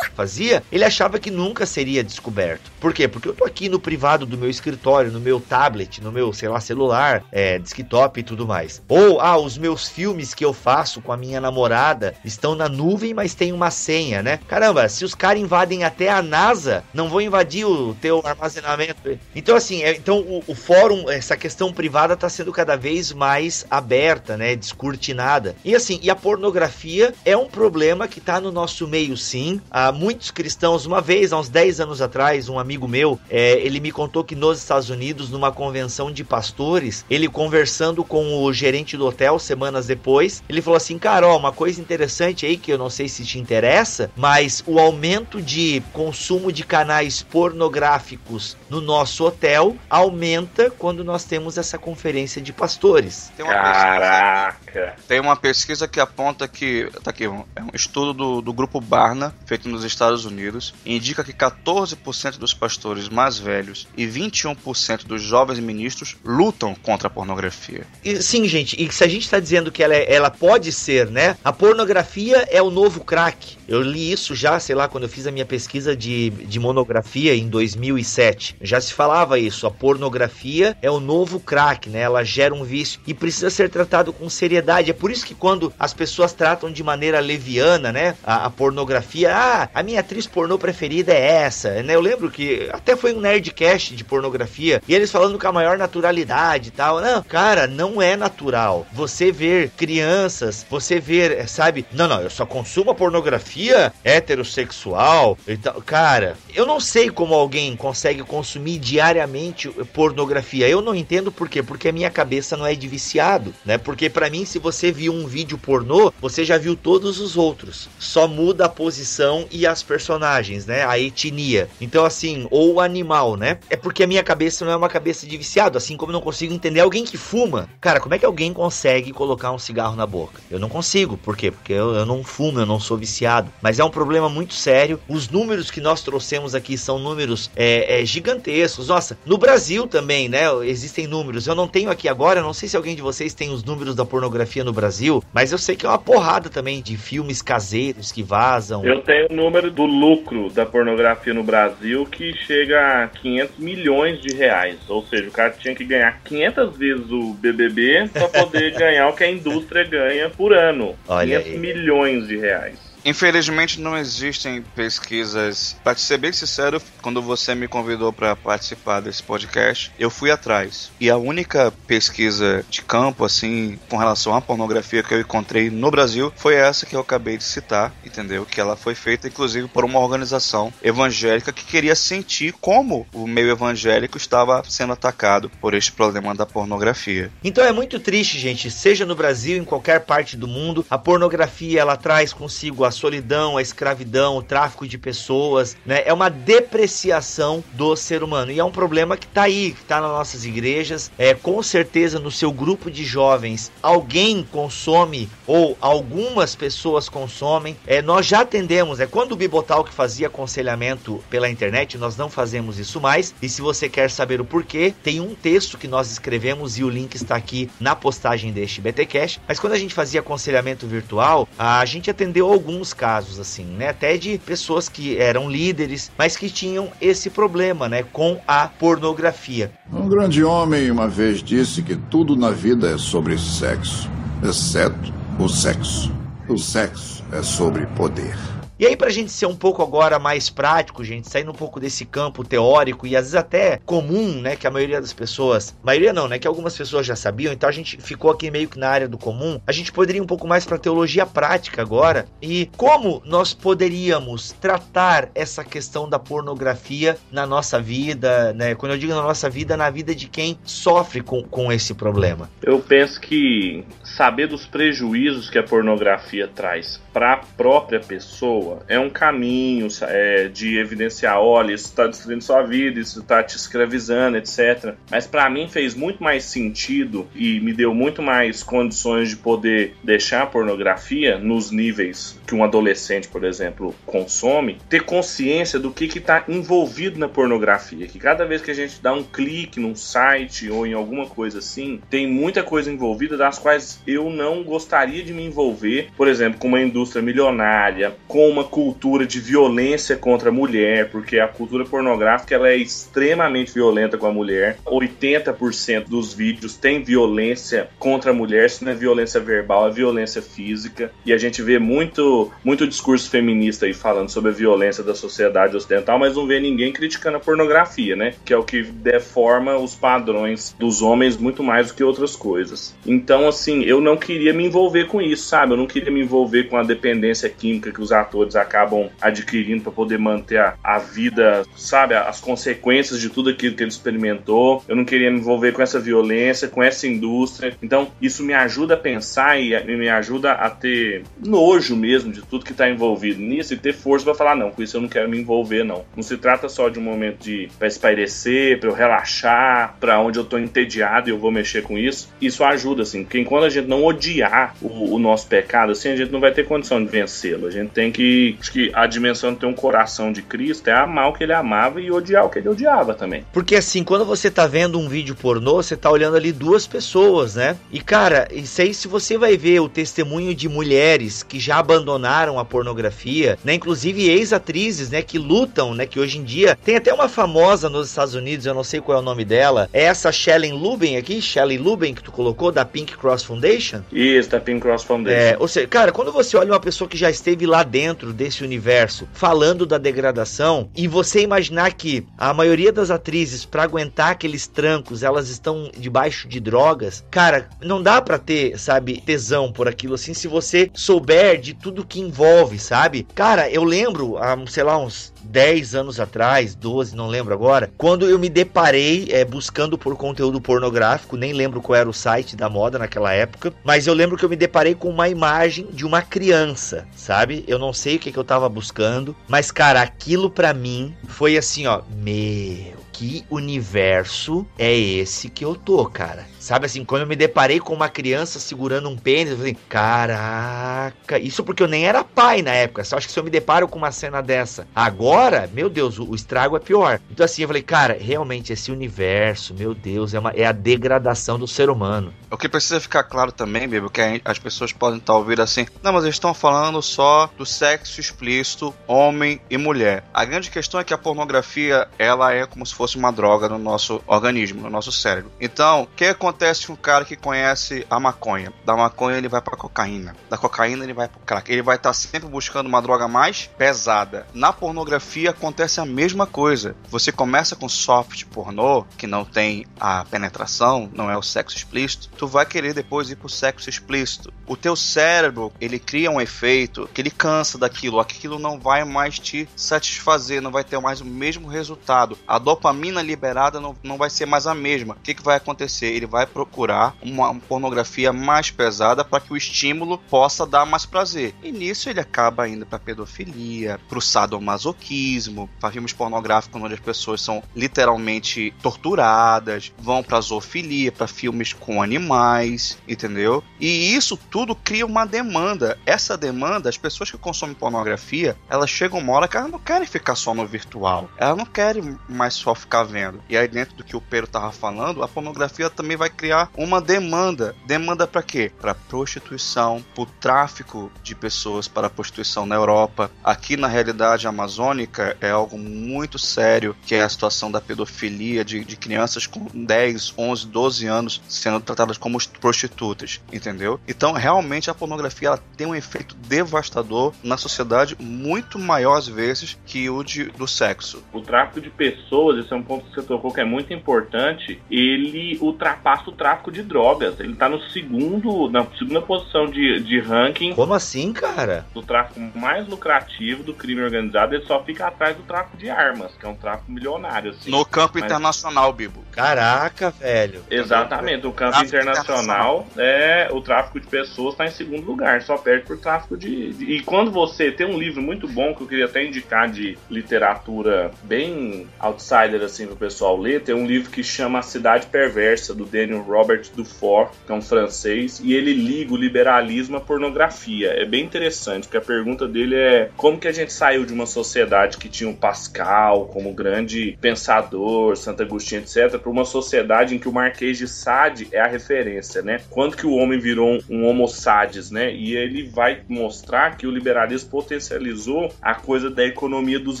fazia, ele achava que nunca seria descoberto. Por quê? Porque eu tô aqui no privado do meu escritório, no meu tablet, no meu, sei lá, celular, é, desktop e tudo mais. Ou, ah, os meus filmes que eu faço com a minha namorada estão na nuvem, mas tem uma senha, né? Caramba, se os caras invadem até a NASA, não vão invadir o teu armazenamento. Então, assim, é- então o, o fórum, essa questão privada tá sendo cada vez mais aberta, né? Descortinada. E assim, e a pornografia é um problema que tá no nosso meio, sim. Há muitos cristãos, uma vez, há uns 10 anos atrás, um amigo meu, é, ele me contou que nos Estados Unidos, numa convenção de pastores, ele conversando com o gerente do hotel semanas depois, ele falou assim: Cara, ó, uma coisa interessante aí que eu não sei se te interessa, mas o aumento de consumo de canais pornográficos no nosso hotel aumenta quando nós temos essa conferência de pastores. Tem uma pesquisa- Caraca! Tem uma pesquisa que aponta que. Tá aqui, é um estudo do, do grupo Barna, feito nos Estados Unidos, indica que 14% dos pastores mais velhos e 21% dos jovens ministros lutam contra a pornografia. E, sim, gente, e se a gente tá dizendo que ela, é- ela pode ser, né? A pornografia é o novo crack. Eu li isso já, sei lá, quando eu fiz a minha pesquisa de, de monografia em 2007. Já se falava isso. A pornografia é o novo crack, né? Ela gera um vício e precisa ser tratado com seriedade. É por isso que quando as pessoas tratam de maneira leviana, né? A, a pornografia, ah, a minha atriz pornô preferida é essa, né? Eu lembro que até foi um nerdcast de pornografia e eles falando com a maior naturalidade e tal. Não, cara, não é natural. Você ver crianças, você ver, sabe? Não, não, eu só consumo a pornografia heterossexual e tal. Cara, eu não sei como alguém consegue consumir diariamente pornografia. Eu não entendo por quê? Porque a minha cabeça não é de viciado, né? Porque para mim, se você viu um vídeo pornô, você já viu todos os outros. Só muda a posição e as personagens, né? A etnia. Então, assim, ou o animal, né? É porque a minha cabeça não é uma cabeça de viciado, assim como eu não consigo entender alguém que fuma. Cara, como é que alguém consegue colocar um cigarro na boca? Eu não consigo. Por quê? Porque eu, eu não fumo, eu não sou viciado. Mas é um problema muito sério. Os números que nós trouxemos aqui são números é, é, gigantescos. Nossa, no Brasil também, né? Existem números. Eu não tenho aqui agora, não sei se alguém de vocês tem os números da pornografia no Brasil, mas eu sei que é uma porrada também de filmes caseiros que vazam. Eu tenho o número do lucro da pornografia no Brasil que chega a 500 milhões de reais. Ou seja, o cara tinha que ganhar 500 vezes o BBB para poder ganhar o que a indústria ganha por ano. Olha 500 aí. milhões de reais. Infelizmente não existem pesquisas. Para ser bem sincero, quando você me convidou para participar desse podcast, eu fui atrás. E a única pesquisa de campo, assim, com relação à pornografia que eu encontrei no Brasil foi essa que eu acabei de citar, entendeu? Que ela foi feita, inclusive, por uma organização evangélica que queria sentir como o meio evangélico estava sendo atacado por este problema da pornografia. Então é muito triste, gente, seja no Brasil, em qualquer parte do mundo, a pornografia ela traz consigo a solidão, a escravidão, o tráfico de pessoas, né? É uma depreciação do ser humano e é um problema que tá aí, que tá nas nossas igrejas, é com certeza no seu grupo de jovens alguém consome ou algumas pessoas consomem. É, nós já atendemos, é quando o Bibotalk fazia aconselhamento pela internet, nós não fazemos isso mais. E se você quer saber o porquê, tem um texto que nós escrevemos e o link está aqui na postagem deste BTcast. Mas quando a gente fazia aconselhamento virtual, a gente atendeu alguns casos assim, né? Até de pessoas que eram líderes, mas que tinham esse problema, né, com a pornografia. Um grande homem uma vez disse que tudo na vida é sobre sexo, exceto o sexo. O sexo é sobre poder. E aí, pra gente ser um pouco agora mais prático, gente, saindo um pouco desse campo teórico e às vezes até comum, né, que a maioria das pessoas, maioria não, né, que algumas pessoas já sabiam, então a gente ficou aqui meio que na área do comum, a gente poderia ir um pouco mais pra teologia prática agora e como nós poderíamos tratar essa questão da pornografia na nossa vida, né, quando eu digo na nossa vida, na vida de quem sofre com, com esse problema. Eu penso que saber dos prejuízos que a pornografia traz para a própria pessoa é um caminho é, de evidenciar, olha, isso está destruindo sua vida, isso está te escravizando, etc. Mas para mim fez muito mais sentido e me deu muito mais condições de poder deixar a pornografia nos níveis que um adolescente, por exemplo, consome, ter consciência do que está envolvido na pornografia. Que cada vez que a gente dá um clique num site ou em alguma coisa assim, tem muita coisa envolvida das quais eu não gostaria de me envolver, por exemplo, com uma indústria milionária, com uma cultura de violência contra a mulher, porque a cultura pornográfica ela é extremamente violenta com a mulher. 80% dos vídeos tem violência contra a mulher, se não é violência verbal, é violência física. E a gente vê muito, muito discurso feminista aí falando sobre a violência da sociedade ocidental, mas não vê ninguém criticando a pornografia, né? Que é o que deforma os padrões dos homens muito mais do que outras coisas. Então, assim, eu não queria me envolver com isso, sabe? Eu não queria me envolver com a dependência química que os atores acabam adquirindo para poder manter a, a vida, sabe? As consequências de tudo aquilo que ele experimentou. Eu não queria me envolver com essa violência, com essa indústria. Então, isso me ajuda a pensar e me ajuda a ter nojo mesmo de tudo que está envolvido nisso e ter força para falar: não, com isso eu não quero me envolver, não. Não se trata só de um momento de para espairecer, para eu relaxar, para onde eu tô entediado e eu vou mexer com isso. Isso ajuda, assim, porque enquanto a gente não odiar o, o nosso pecado, assim, a gente não vai ter condição de vencê-lo. A gente tem que. Acho que a dimensão de ter um coração de Cristo é amar o que ele amava e odiar o que ele odiava também. Porque assim, quando você tá vendo um vídeo pornô, você tá olhando ali duas pessoas, né? E cara, isso aí se você vai ver o testemunho de mulheres que já abandonaram a pornografia, né? Inclusive ex-atrizes, né? Que lutam, né? Que hoje em dia tem até uma famosa nos Estados Unidos, eu não sei qual é o nome dela, é essa Shelley Lubin aqui, Shelley Lubin que tu colocou da Pink Cross Foundation. Isso, da Pink Cross Foundation. É, ou seja, cara, quando você olha uma pessoa que já esteve lá dentro dentro desse universo falando da degradação e você imaginar que a maioria das atrizes para aguentar aqueles trancos, elas estão debaixo de drogas, cara, não dá para ter, sabe, tesão por aquilo assim se você souber de tudo que envolve, sabe? Cara, eu lembro, há, sei lá, uns 10 anos atrás, 12, não lembro agora, quando eu me deparei é, buscando por conteúdo pornográfico, nem lembro qual era o site da moda naquela época, mas eu lembro que eu me deparei com uma imagem de uma criança, sabe? Eu não sei o que, que eu tava buscando, mas cara, aquilo para mim foi assim, ó, meu, que universo é esse que eu tô, cara? Sabe assim, quando eu me deparei com uma criança segurando um pênis, eu falei, caraca, isso porque eu nem era pai na época. Só acho que se eu me deparo com uma cena dessa agora, meu Deus, o, o estrago é pior. Então assim, eu falei, cara, realmente esse universo, meu Deus, é, uma, é a degradação do ser humano. O que precisa ficar claro também, Bíblia, que as pessoas podem estar ouvindo assim, não, mas eles estão falando só do sexo explícito, homem e mulher. A grande questão é que a pornografia, ela é como se fosse uma droga no nosso organismo, no nosso cérebro. Então, o que acontece? Acontece com um cara que conhece a maconha? Da maconha ele vai pra cocaína. Da cocaína ele vai pro crack. Ele vai estar tá sempre buscando uma droga mais pesada. Na pornografia acontece a mesma coisa. Você começa com soft pornô, que não tem a penetração, não é o sexo explícito. Tu vai querer depois ir pro sexo explícito. O teu cérebro, ele cria um efeito que ele cansa daquilo. Aquilo não vai mais te satisfazer, não vai ter mais o mesmo resultado. A dopamina liberada não, não vai ser mais a mesma. O que, que vai acontecer? Ele vai vai procurar uma pornografia mais pesada para que o estímulo possa dar mais prazer. E nisso ele acaba indo para pedofilia, para o sadomasoquismo, para filmes pornográficos onde as pessoas são literalmente torturadas, vão para zoofilia, para filmes com animais, entendeu? E isso tudo cria uma demanda. Essa demanda, as pessoas que consomem pornografia, elas chegam uma hora que elas não querem ficar só no virtual. Elas não querem mais só ficar vendo. E aí dentro do que o Pedro tava falando, a pornografia também vai criar uma demanda. Demanda para quê? Para prostituição, para o tráfico de pessoas para a prostituição na Europa. Aqui na realidade amazônica é algo muito sério, que é a situação da pedofilia de, de crianças com 10, 11, 12 anos sendo tratadas como prostitutas, entendeu? Então, realmente a pornografia ela tem um efeito devastador na sociedade muito maior às vezes que o de, do sexo. O tráfico de pessoas, esse é um ponto que você tocou que é muito importante, ele ultrapassa o tráfico de drogas. Ele tá no segundo, na segunda posição de, de ranking. Como assim, cara? Do tráfico mais lucrativo do crime organizado, ele só fica atrás do tráfico de armas, que é um tráfico milionário. Assim. No campo Mas... internacional, Bibo. Caraca, velho. Exatamente. O campo internacional, internacional, é o tráfico de pessoas está em segundo lugar, só perde por tráfico de, de, E quando você tem um livro muito bom que eu queria até indicar de literatura bem outsider assim pro pessoal ler, tem um livro que chama A Cidade Perversa do Daniel Robert Dufour, que é um francês, e ele liga o liberalismo à pornografia. É bem interessante, porque a pergunta dele é como que a gente saiu de uma sociedade que tinha o Pascal como grande pensador, Santo Agostinho, etc., para uma sociedade em que o Marquês de Sade é a referência, né? Quando que o homem virou um homo sades, né? E ele vai mostrar que o liberalismo potencializou a coisa da economia dos,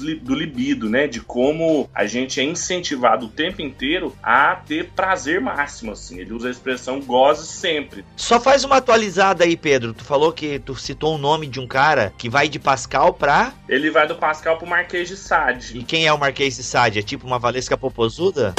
do libido, né? De como a gente é incentivado o tempo inteiro a ter prazer máximo, assim. Ele usa a expressão goze sempre. Só faz uma atualizada aí, Pedro. Tu falou que tu citou o nome de um cara que vai de Pascal pra. Ele vai do Pascal pro Marquês de Sade. E quem é o Marquês de Sade? É tipo uma Valesca Popozuda?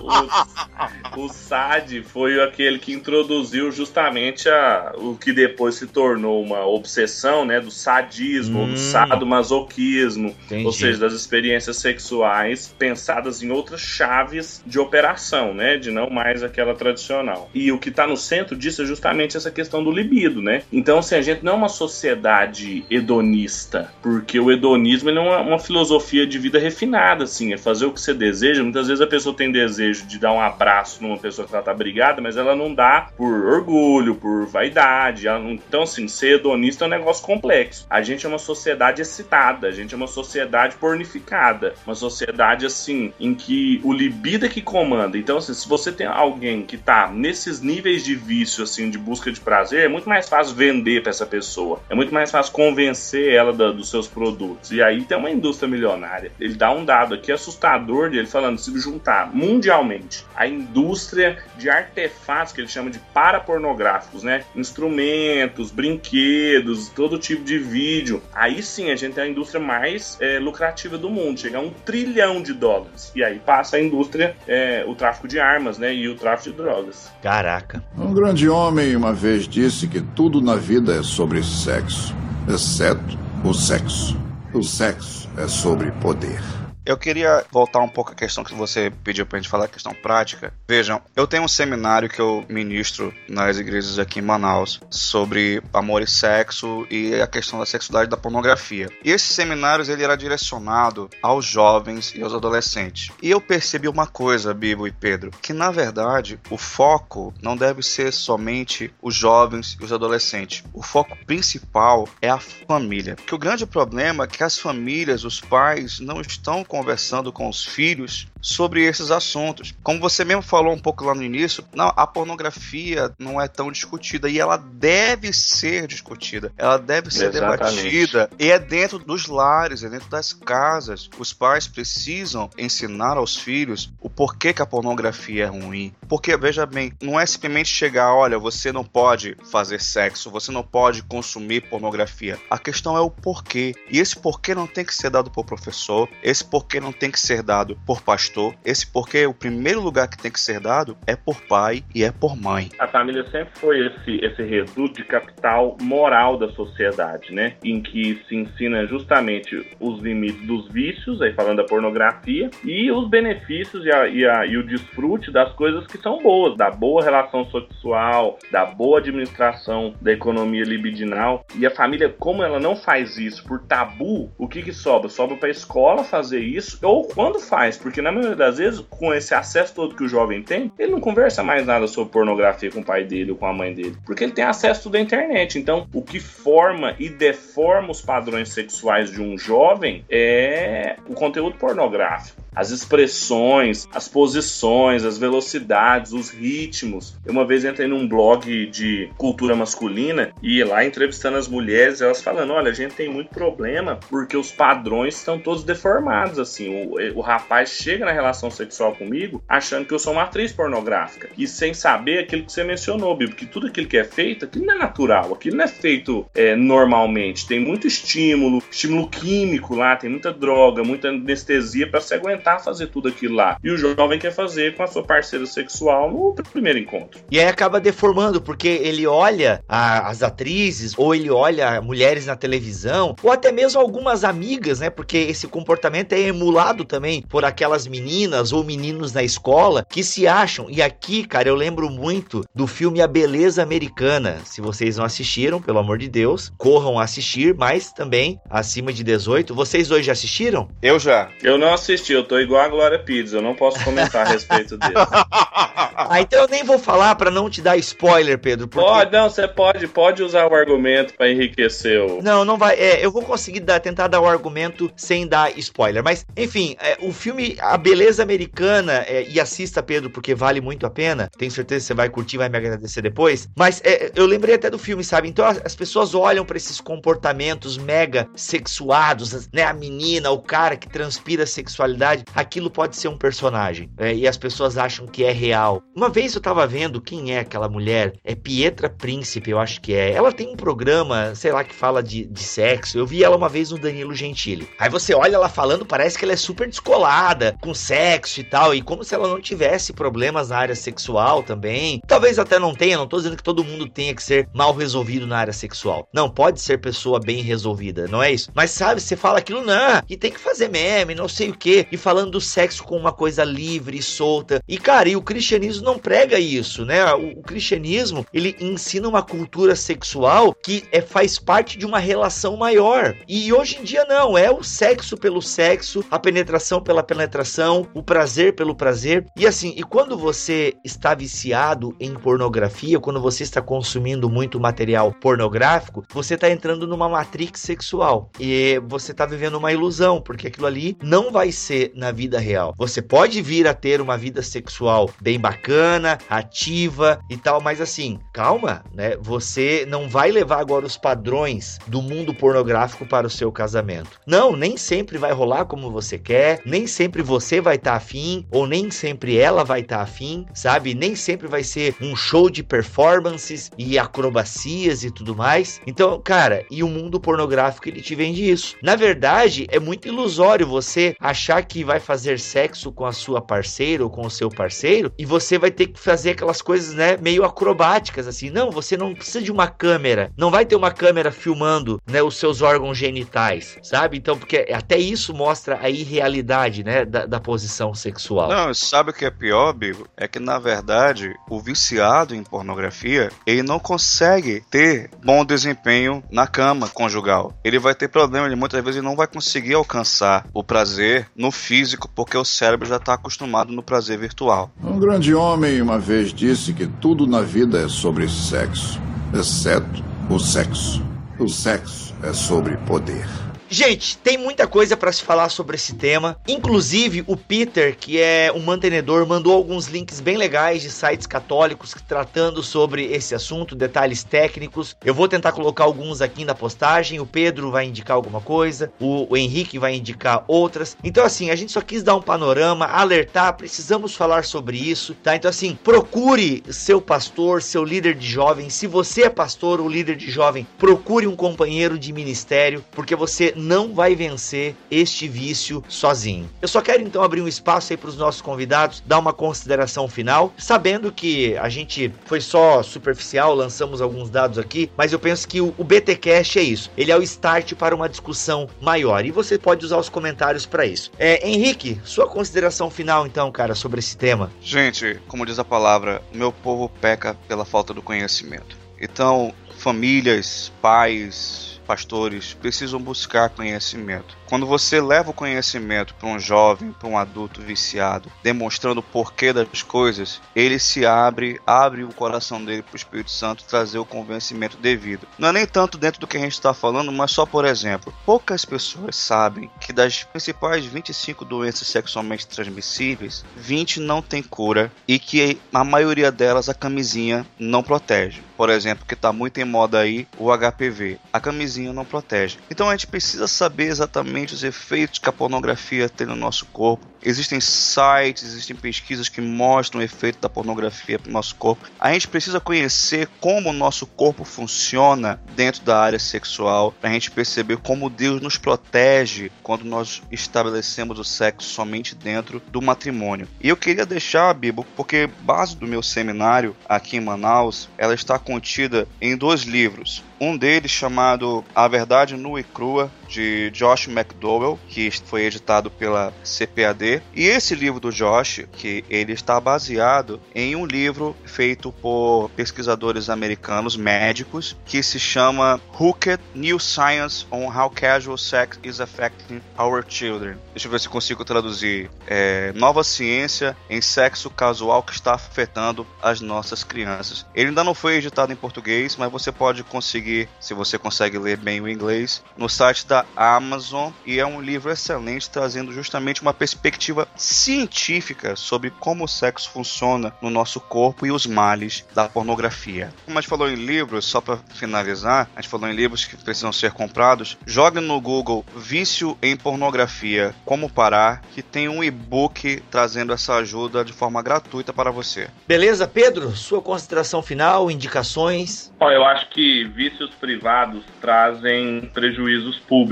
O, o Sade foi aquele que introduziu justamente a, o que depois se tornou uma obsessão, né, do sadismo, hum, do sadomasoquismo, entendi. ou seja, das experiências sexuais pensadas em outras chaves de operação, né, de não mais aquela tradicional. E o que está no centro disso é justamente essa questão do libido, né? Então, assim, a gente não é uma sociedade hedonista, porque o hedonismo é uma filosofia de vida refinada, assim, é fazer o que você deseja. Muitas vezes a pessoa tem desejo de dar um abraço numa pessoa que ela tá brigada, mas ela não dá por orgulho, por vaidade. Não... Então, assim, ser hedonista é um negócio complexo. A gente é uma sociedade excitada, a gente é uma sociedade pornificada, uma sociedade, assim, em que o libido é que comanda. Então, assim, se você tem alguém que tá nesses níveis de vício, assim, de busca de prazer, é muito mais fácil vender para essa pessoa. É muito mais fácil convencer ela da, dos seus produtos. E aí tem uma indústria milionária. Ele dá um dado aqui assustador dele falando: se juntar mundialmente a indústria indústria de artefatos que eles chamam de parapornográficos, né? Instrumentos, brinquedos, todo tipo de vídeo. Aí sim a gente tem a indústria mais é, lucrativa do mundo, chega a um trilhão de dólares. E aí passa a indústria, é, o tráfico de armas, né? E o tráfico de drogas. Caraca. Um grande homem uma vez disse que tudo na vida é sobre sexo, exceto o sexo. O sexo é sobre poder. Eu queria voltar um pouco à questão que você pediu pra gente falar, a questão prática. Vejam, eu tenho um seminário que eu ministro nas igrejas aqui em Manaus sobre amor e sexo e a questão da sexualidade da pornografia. E esses seminários ele era direcionado aos jovens e aos adolescentes. E eu percebi uma coisa, Bibo e Pedro, que na verdade o foco não deve ser somente os jovens e os adolescentes. O foco principal é a família. Porque o grande problema é que as famílias, os pais não estão conversando com os filhos sobre esses assuntos. Como você mesmo falou um pouco lá no início, não, a pornografia não é tão discutida e ela deve ser discutida, ela deve ser Exatamente. debatida e é dentro dos lares, é dentro das casas. Os pais precisam ensinar aos filhos o porquê que a pornografia é ruim. Porque veja bem, não é simplesmente chegar, olha, você não pode fazer sexo, você não pode consumir pornografia. A questão é o porquê. E esse porquê não tem que ser dado por professor, esse porquê não tem que ser dado por pastor. Esse porquê, o primeiro lugar que tem que ser dado é por pai e é por mãe. A família sempre foi esse, esse reduto de capital moral da sociedade, né? Em que se ensina justamente os limites dos vícios, aí falando da pornografia, e os benefícios e, a, e, a, e o desfrute das coisas que são boas, da boa relação sexual, da boa administração da economia libidinal. E a família, como ela não faz isso por tabu, o que que sobra? Sobra para a escola fazer isso, ou quando faz, porque na maioria das vezes, com esse acesso todo que o jovem tem, ele não conversa mais nada sobre pornografia com o pai dele ou com a mãe dele, porque ele tem acesso tudo à internet. Então, o que forma e deforma os padrões sexuais de um jovem é o conteúdo pornográfico as expressões, as posições, as velocidades, os ritmos. Eu uma vez entrei num blog de cultura masculina e lá entrevistando as mulheres, elas falando: olha, a gente tem muito problema porque os padrões estão todos deformados. Assim, o, o rapaz chega na relação sexual comigo achando que eu sou uma atriz pornográfica e sem saber aquilo que você mencionou, Bibo, que tudo aquilo que é feito, aquilo não é natural, aquilo não é feito é, normalmente. Tem muito estímulo, estímulo químico lá, tem muita droga, muita anestesia para se aguentar fazer tudo aquilo lá. E o jovem quer fazer com a sua parceira sexual no primeiro encontro. E aí acaba deformando, porque ele olha a- as atrizes, ou ele olha mulheres na televisão, ou até mesmo algumas amigas, né? Porque esse comportamento é emulado também por aquelas meninas ou meninos na escola que se acham. E aqui, cara, eu lembro muito do filme A Beleza Americana. Se vocês não assistiram, pelo amor de Deus, corram assistir, mas também acima de 18. Vocês dois já assistiram? Eu já. Eu não assisti, eu tô igual a Glória Pires, eu não posso comentar a respeito dele. Ah, então eu nem vou falar pra não te dar spoiler, Pedro. Porque... Pode, não, você pode, pode usar o argumento pra enriquecer o. Não, não vai. É, eu vou conseguir dar- tentar dar o argumento sem dar spoiler. Mas, enfim, é, o filme A Beleza Americana, é, e assista, Pedro, porque vale muito a pena. Tenho certeza que você vai curtir, vai me agradecer depois. Mas é, eu lembrei até do filme, sabe? Então as, as pessoas olham pra esses comportamentos mega sexuados, né? A menina, o cara que transpira sexualidade, aquilo pode ser um personagem. é, e as pessoas acham que é real. Uma vez eu tava vendo quem é aquela mulher, é Pietra Príncipe, eu acho que é. Ela tem um programa, sei lá, que fala de, de sexo. Eu vi ela uma vez no Danilo Gentili. Aí você olha ela falando, parece que ela é super descolada com sexo e tal, e como se ela não tivesse problemas na área sexual também. Talvez até não tenha, não tô dizendo que todo mundo tenha que ser mal resolvido na área sexual. Não, pode ser pessoa bem resolvida, não é isso? Mas sabe, você fala aquilo, não, e tem que fazer meme, não sei o que, e falando do sexo como uma coisa livre e solta. E cara, e o cristianismo não prega isso, né? O, o cristianismo, ele ensina uma cultura sexual que é, faz parte de uma relação maior. E hoje em dia não, é o sexo pelo sexo, a penetração pela penetração, o prazer pelo prazer. E assim, e quando você está viciado em pornografia, quando você está consumindo muito material pornográfico, você está entrando numa matrix sexual. E você está vivendo uma ilusão, porque aquilo ali não vai ser na vida real. Você pode vir a ter uma vida sexual bem bacana, ativa e tal, mas assim, calma, né? Você não vai levar agora os padrões do mundo pornográfico para o seu casamento. Não, nem sempre vai rolar como você quer, nem sempre você vai estar tá afim, ou nem sempre ela vai estar tá afim, sabe? Nem sempre vai ser um show de performances e acrobacias e tudo mais. Então, cara, e o mundo pornográfico ele te vende isso. Na verdade, é muito ilusório você achar que vai fazer sexo com a sua parceira ou com o seu parceiro e você vai ter que fazer aquelas coisas, né, meio acrobáticas assim. Não, você não precisa de uma câmera. Não vai ter uma câmera filmando, né, os seus órgãos genitais, sabe? Então, porque até isso mostra a irrealidade, né, da, da posição sexual. Não, sabe o que é pior, Bigo? É que na verdade, o viciado em pornografia, ele não consegue ter bom desempenho na cama conjugal. Ele vai ter problema, ele muitas vezes não vai conseguir alcançar o prazer no físico porque o cérebro já está acostumado no prazer virtual. Um grande homem uma vez disse que tudo na vida é sobre sexo, exceto o sexo. O sexo é sobre poder. Gente, tem muita coisa para se falar sobre esse tema. Inclusive, o Peter, que é um mantenedor, mandou alguns links bem legais de sites católicos tratando sobre esse assunto, detalhes técnicos. Eu vou tentar colocar alguns aqui na postagem. O Pedro vai indicar alguma coisa, o, Henrique vai indicar outras. Então, assim, a gente só quis dar um panorama, alertar, precisamos falar sobre isso, tá? Então, assim, procure seu pastor, seu líder de jovem. Se você é pastor ou líder de jovem, procure um companheiro de ministério, porque você não vai vencer este vício sozinho. Eu só quero então abrir um espaço aí para os nossos convidados, dar uma consideração final, sabendo que a gente foi só superficial, lançamos alguns dados aqui, mas eu penso que o, o BTcast é isso. Ele é o start para uma discussão maior e você pode usar os comentários para isso. É, Henrique, sua consideração final então, cara, sobre esse tema. Gente, como diz a palavra, meu povo peca pela falta do conhecimento. Então, famílias, pais, pastores precisam buscar conhecimento. Quando você leva o conhecimento para um jovem, para um adulto viciado, demonstrando o porquê das coisas, ele se abre, abre o coração dele para o Espírito Santo trazer o convencimento devido. Não é nem tanto dentro do que a gente está falando, mas só por exemplo, poucas pessoas sabem que das principais 25 doenças sexualmente transmissíveis, 20 não tem cura e que a maioria delas a camisinha não protege. Por exemplo, que está muito em moda aí o HPV. A camisinha não protege. Então a gente precisa saber exatamente os efeitos que a pornografia tem no nosso corpo. Existem sites, existem pesquisas que mostram o efeito da pornografia para o nosso corpo. A gente precisa conhecer como o nosso corpo funciona dentro da área sexual, para a gente perceber como Deus nos protege quando nós estabelecemos o sexo somente dentro do matrimônio. E eu queria deixar, Bibo, porque base do meu seminário aqui em Manaus, ela está contida em dois livros. Um deles chamado A Verdade Nua e Crua, de Josh McDowell, que foi editado pela CPAD. E esse livro do Josh, que ele está baseado em um livro feito por pesquisadores americanos médicos, que se chama Hooked New Science on How Casual Sex is Affecting Our Children. Deixa eu ver se consigo traduzir. É, Nova ciência em sexo casual que está afetando as nossas crianças. Ele ainda não foi editado em português, mas você pode conseguir se você consegue ler bem o inglês, no site da Amazon e é um livro excelente trazendo justamente uma perspectiva científica sobre como o sexo funciona no nosso corpo e os males da pornografia. Como a gente falou em livros, só para finalizar, a gente falou em livros que precisam ser comprados, jogue no Google Vício em Pornografia, Como Parar, que tem um e-book trazendo essa ajuda de forma gratuita para você. Beleza, Pedro? Sua consideração final, indicações? Ó, eu acho que vício benefícios privados trazem prejuízos públicos.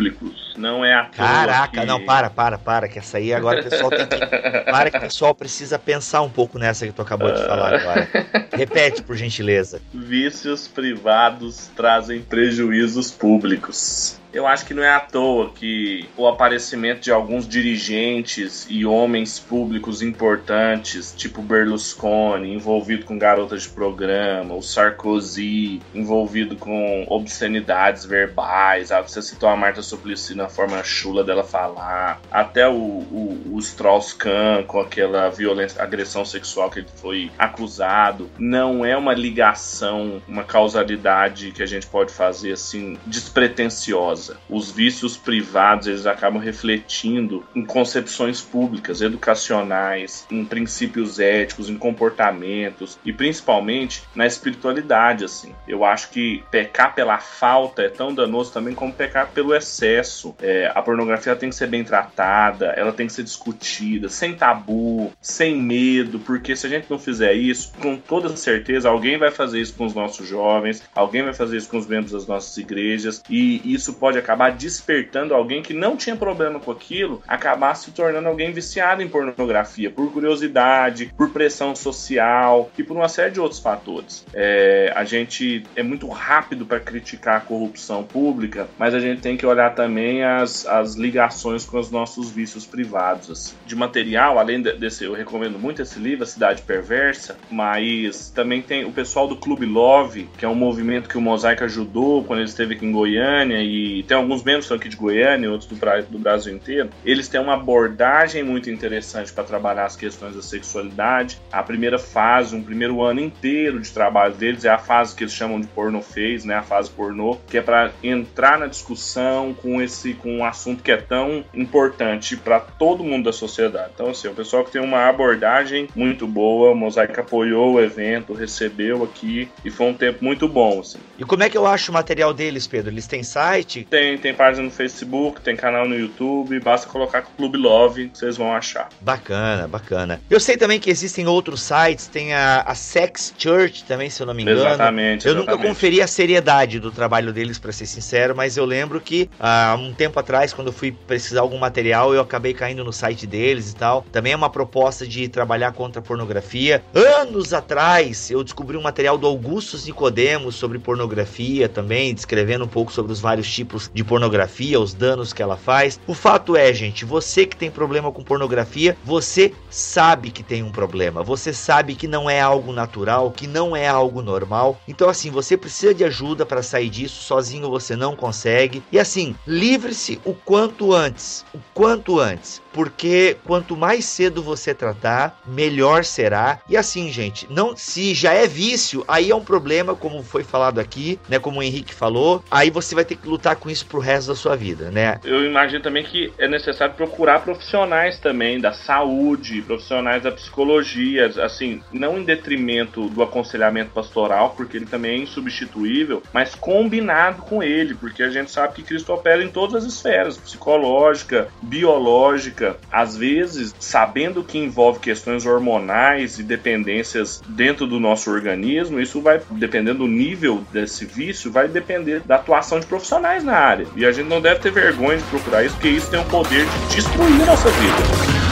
Não é a Caraca, que... não, para, para, para, que essa aí agora o pessoal tem que. Para que o pessoal precisa pensar um pouco nessa que tu acabou de falar agora. Repete, por gentileza. Vícios privados trazem prejuízos públicos. Eu acho que não é à toa que o aparecimento de alguns dirigentes e homens públicos importantes, tipo Berlusconi, envolvido com garotas de programa, o Sarkozy, envolvido com obscenidades verbais, ah, você citou a Marta Suplicy na forma chula dela falar, até o, o, o Strauss-Kahn com aquela violência, agressão sexual que ele foi acusado, não é uma ligação, uma causalidade que a gente pode fazer assim despretensiosa Os vícios privados, eles acabam refletindo em concepções públicas, educacionais, em princípios éticos, em comportamentos e principalmente na espiritualidade, assim. Eu acho que pecar pela falta é tão danoso também como pecar pelo excesso. É, a pornografia tem que ser bem tratada, ela tem que ser discutida, sem tabu, sem medo, porque se a gente não fizer isso, com toda certeza alguém vai fazer isso com os nossos jovens, alguém vai fazer isso com os membros das nossas igrejas, e isso pode acabar despertando alguém que não tinha problema com aquilo, acabar se tornando alguém viciado em pornografia, por curiosidade, por pressão social e por uma série de outros fatores. É, a gente é muito rápido para criticar a corrupção pública, mas a gente tem que olhar também as, as ligações com os nossos vícios privados. Assim. De material, além desse, eu recomendo muito esse livro, A Cidade Perversa, mas também tem o pessoal do Clube Love, que é um movimento que o Mosaico ajudou quando ele esteve aqui em Goiânia, e tem alguns membros aqui de Goiânia, outros do, do Brasil inteiro. Eles têm uma abordagem muito interessante para trabalhar as questões da sexualidade. A primeira fase, um primeiro ano inteiro de trabalho deles é a fase que eles chamam de porno phase, né? A fase pornô, que é para entrar na discussão com esse com um assunto que é tão importante para todo mundo da sociedade. Então, assim, o pessoal que tem uma abordagem muito boa, o Mosaic apoiou o evento, recebeu aqui e foi um tempo muito bom, assim. E como é que eu acho o material deles, Pedro? Eles têm site? Tem, tem página no Facebook, tem canal no YouTube, basta colocar Clube Love, vocês vão achar. Bacana, bacana. Eu sei também que existem outros sites, tem a, a Sex Church também, se eu não me engano. Exatamente. Eu exatamente. nunca conferi a seriedade do trabalho deles, para ser sincero, mas eu lembro que há um tempo atrás, quando eu fui precisar algum material, eu acabei caindo no site deles e tal. Também é uma proposta de trabalhar contra a pornografia. Anos atrás, eu descobri um material do Augustus Nicodemos sobre pornografia também, descrevendo um pouco sobre os vários tipos de pornografia, os danos que ela faz. O fato é, gente, você que tem problema com pornografia, você sabe que tem um problema. Você sabe que não é algo natural, que não é algo normal. Então, assim, você precisa de ajuda para sair disso. Sozinho você não consegue. E assim, livre-se o quanto antes. O quanto antes porque quanto mais cedo você tratar, melhor será. E assim, gente, não se já é vício, aí é um problema, como foi falado aqui, né, como o Henrique falou, aí você vai ter que lutar com isso pro resto da sua vida, né? Eu imagino também que é necessário procurar profissionais também da saúde, profissionais da psicologia, assim, não em detrimento do aconselhamento pastoral, porque ele também é insubstituível, mas combinado com ele, porque a gente sabe que Cristo opera em todas as esferas, psicológica, biológica, às vezes, sabendo que envolve questões hormonais e dependências dentro do nosso organismo, isso vai, dependendo do nível desse vício, vai depender da atuação de profissionais na área. E a gente não deve ter vergonha de procurar isso, porque isso tem o poder de destruir a nossa vida.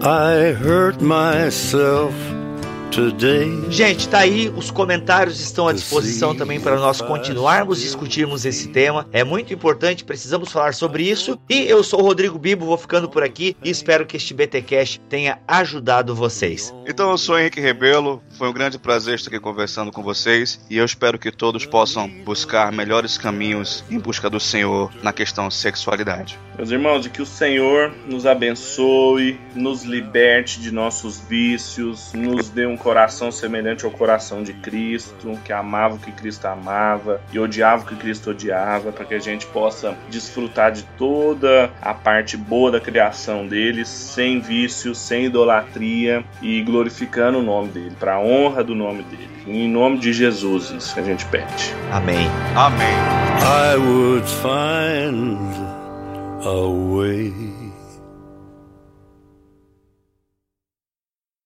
I hurt myself. Gente, tá aí, os comentários estão à disposição também para nós continuarmos discutirmos esse tema. É muito importante, precisamos falar sobre isso. E eu sou o Rodrigo Bibo, vou ficando por aqui e espero que este BTcast tenha ajudado vocês. Então eu sou Henrique Rebelo, foi um grande prazer estar aqui conversando com vocês e eu espero que todos possam buscar melhores caminhos em busca do Senhor na questão sexualidade. Meus irmãos, que o Senhor nos abençoe, nos liberte de nossos vícios, nos dê um coração semelhante ao coração de Cristo, que amava o que Cristo amava e odiava o que Cristo odiava, para que a gente possa desfrutar de toda a parte boa da criação dele, sem vícios, sem idolatria e glorificando o nome dele, para a honra do nome dele. Em nome de Jesus, isso que a gente pede. Amém. Amém. I would find a way.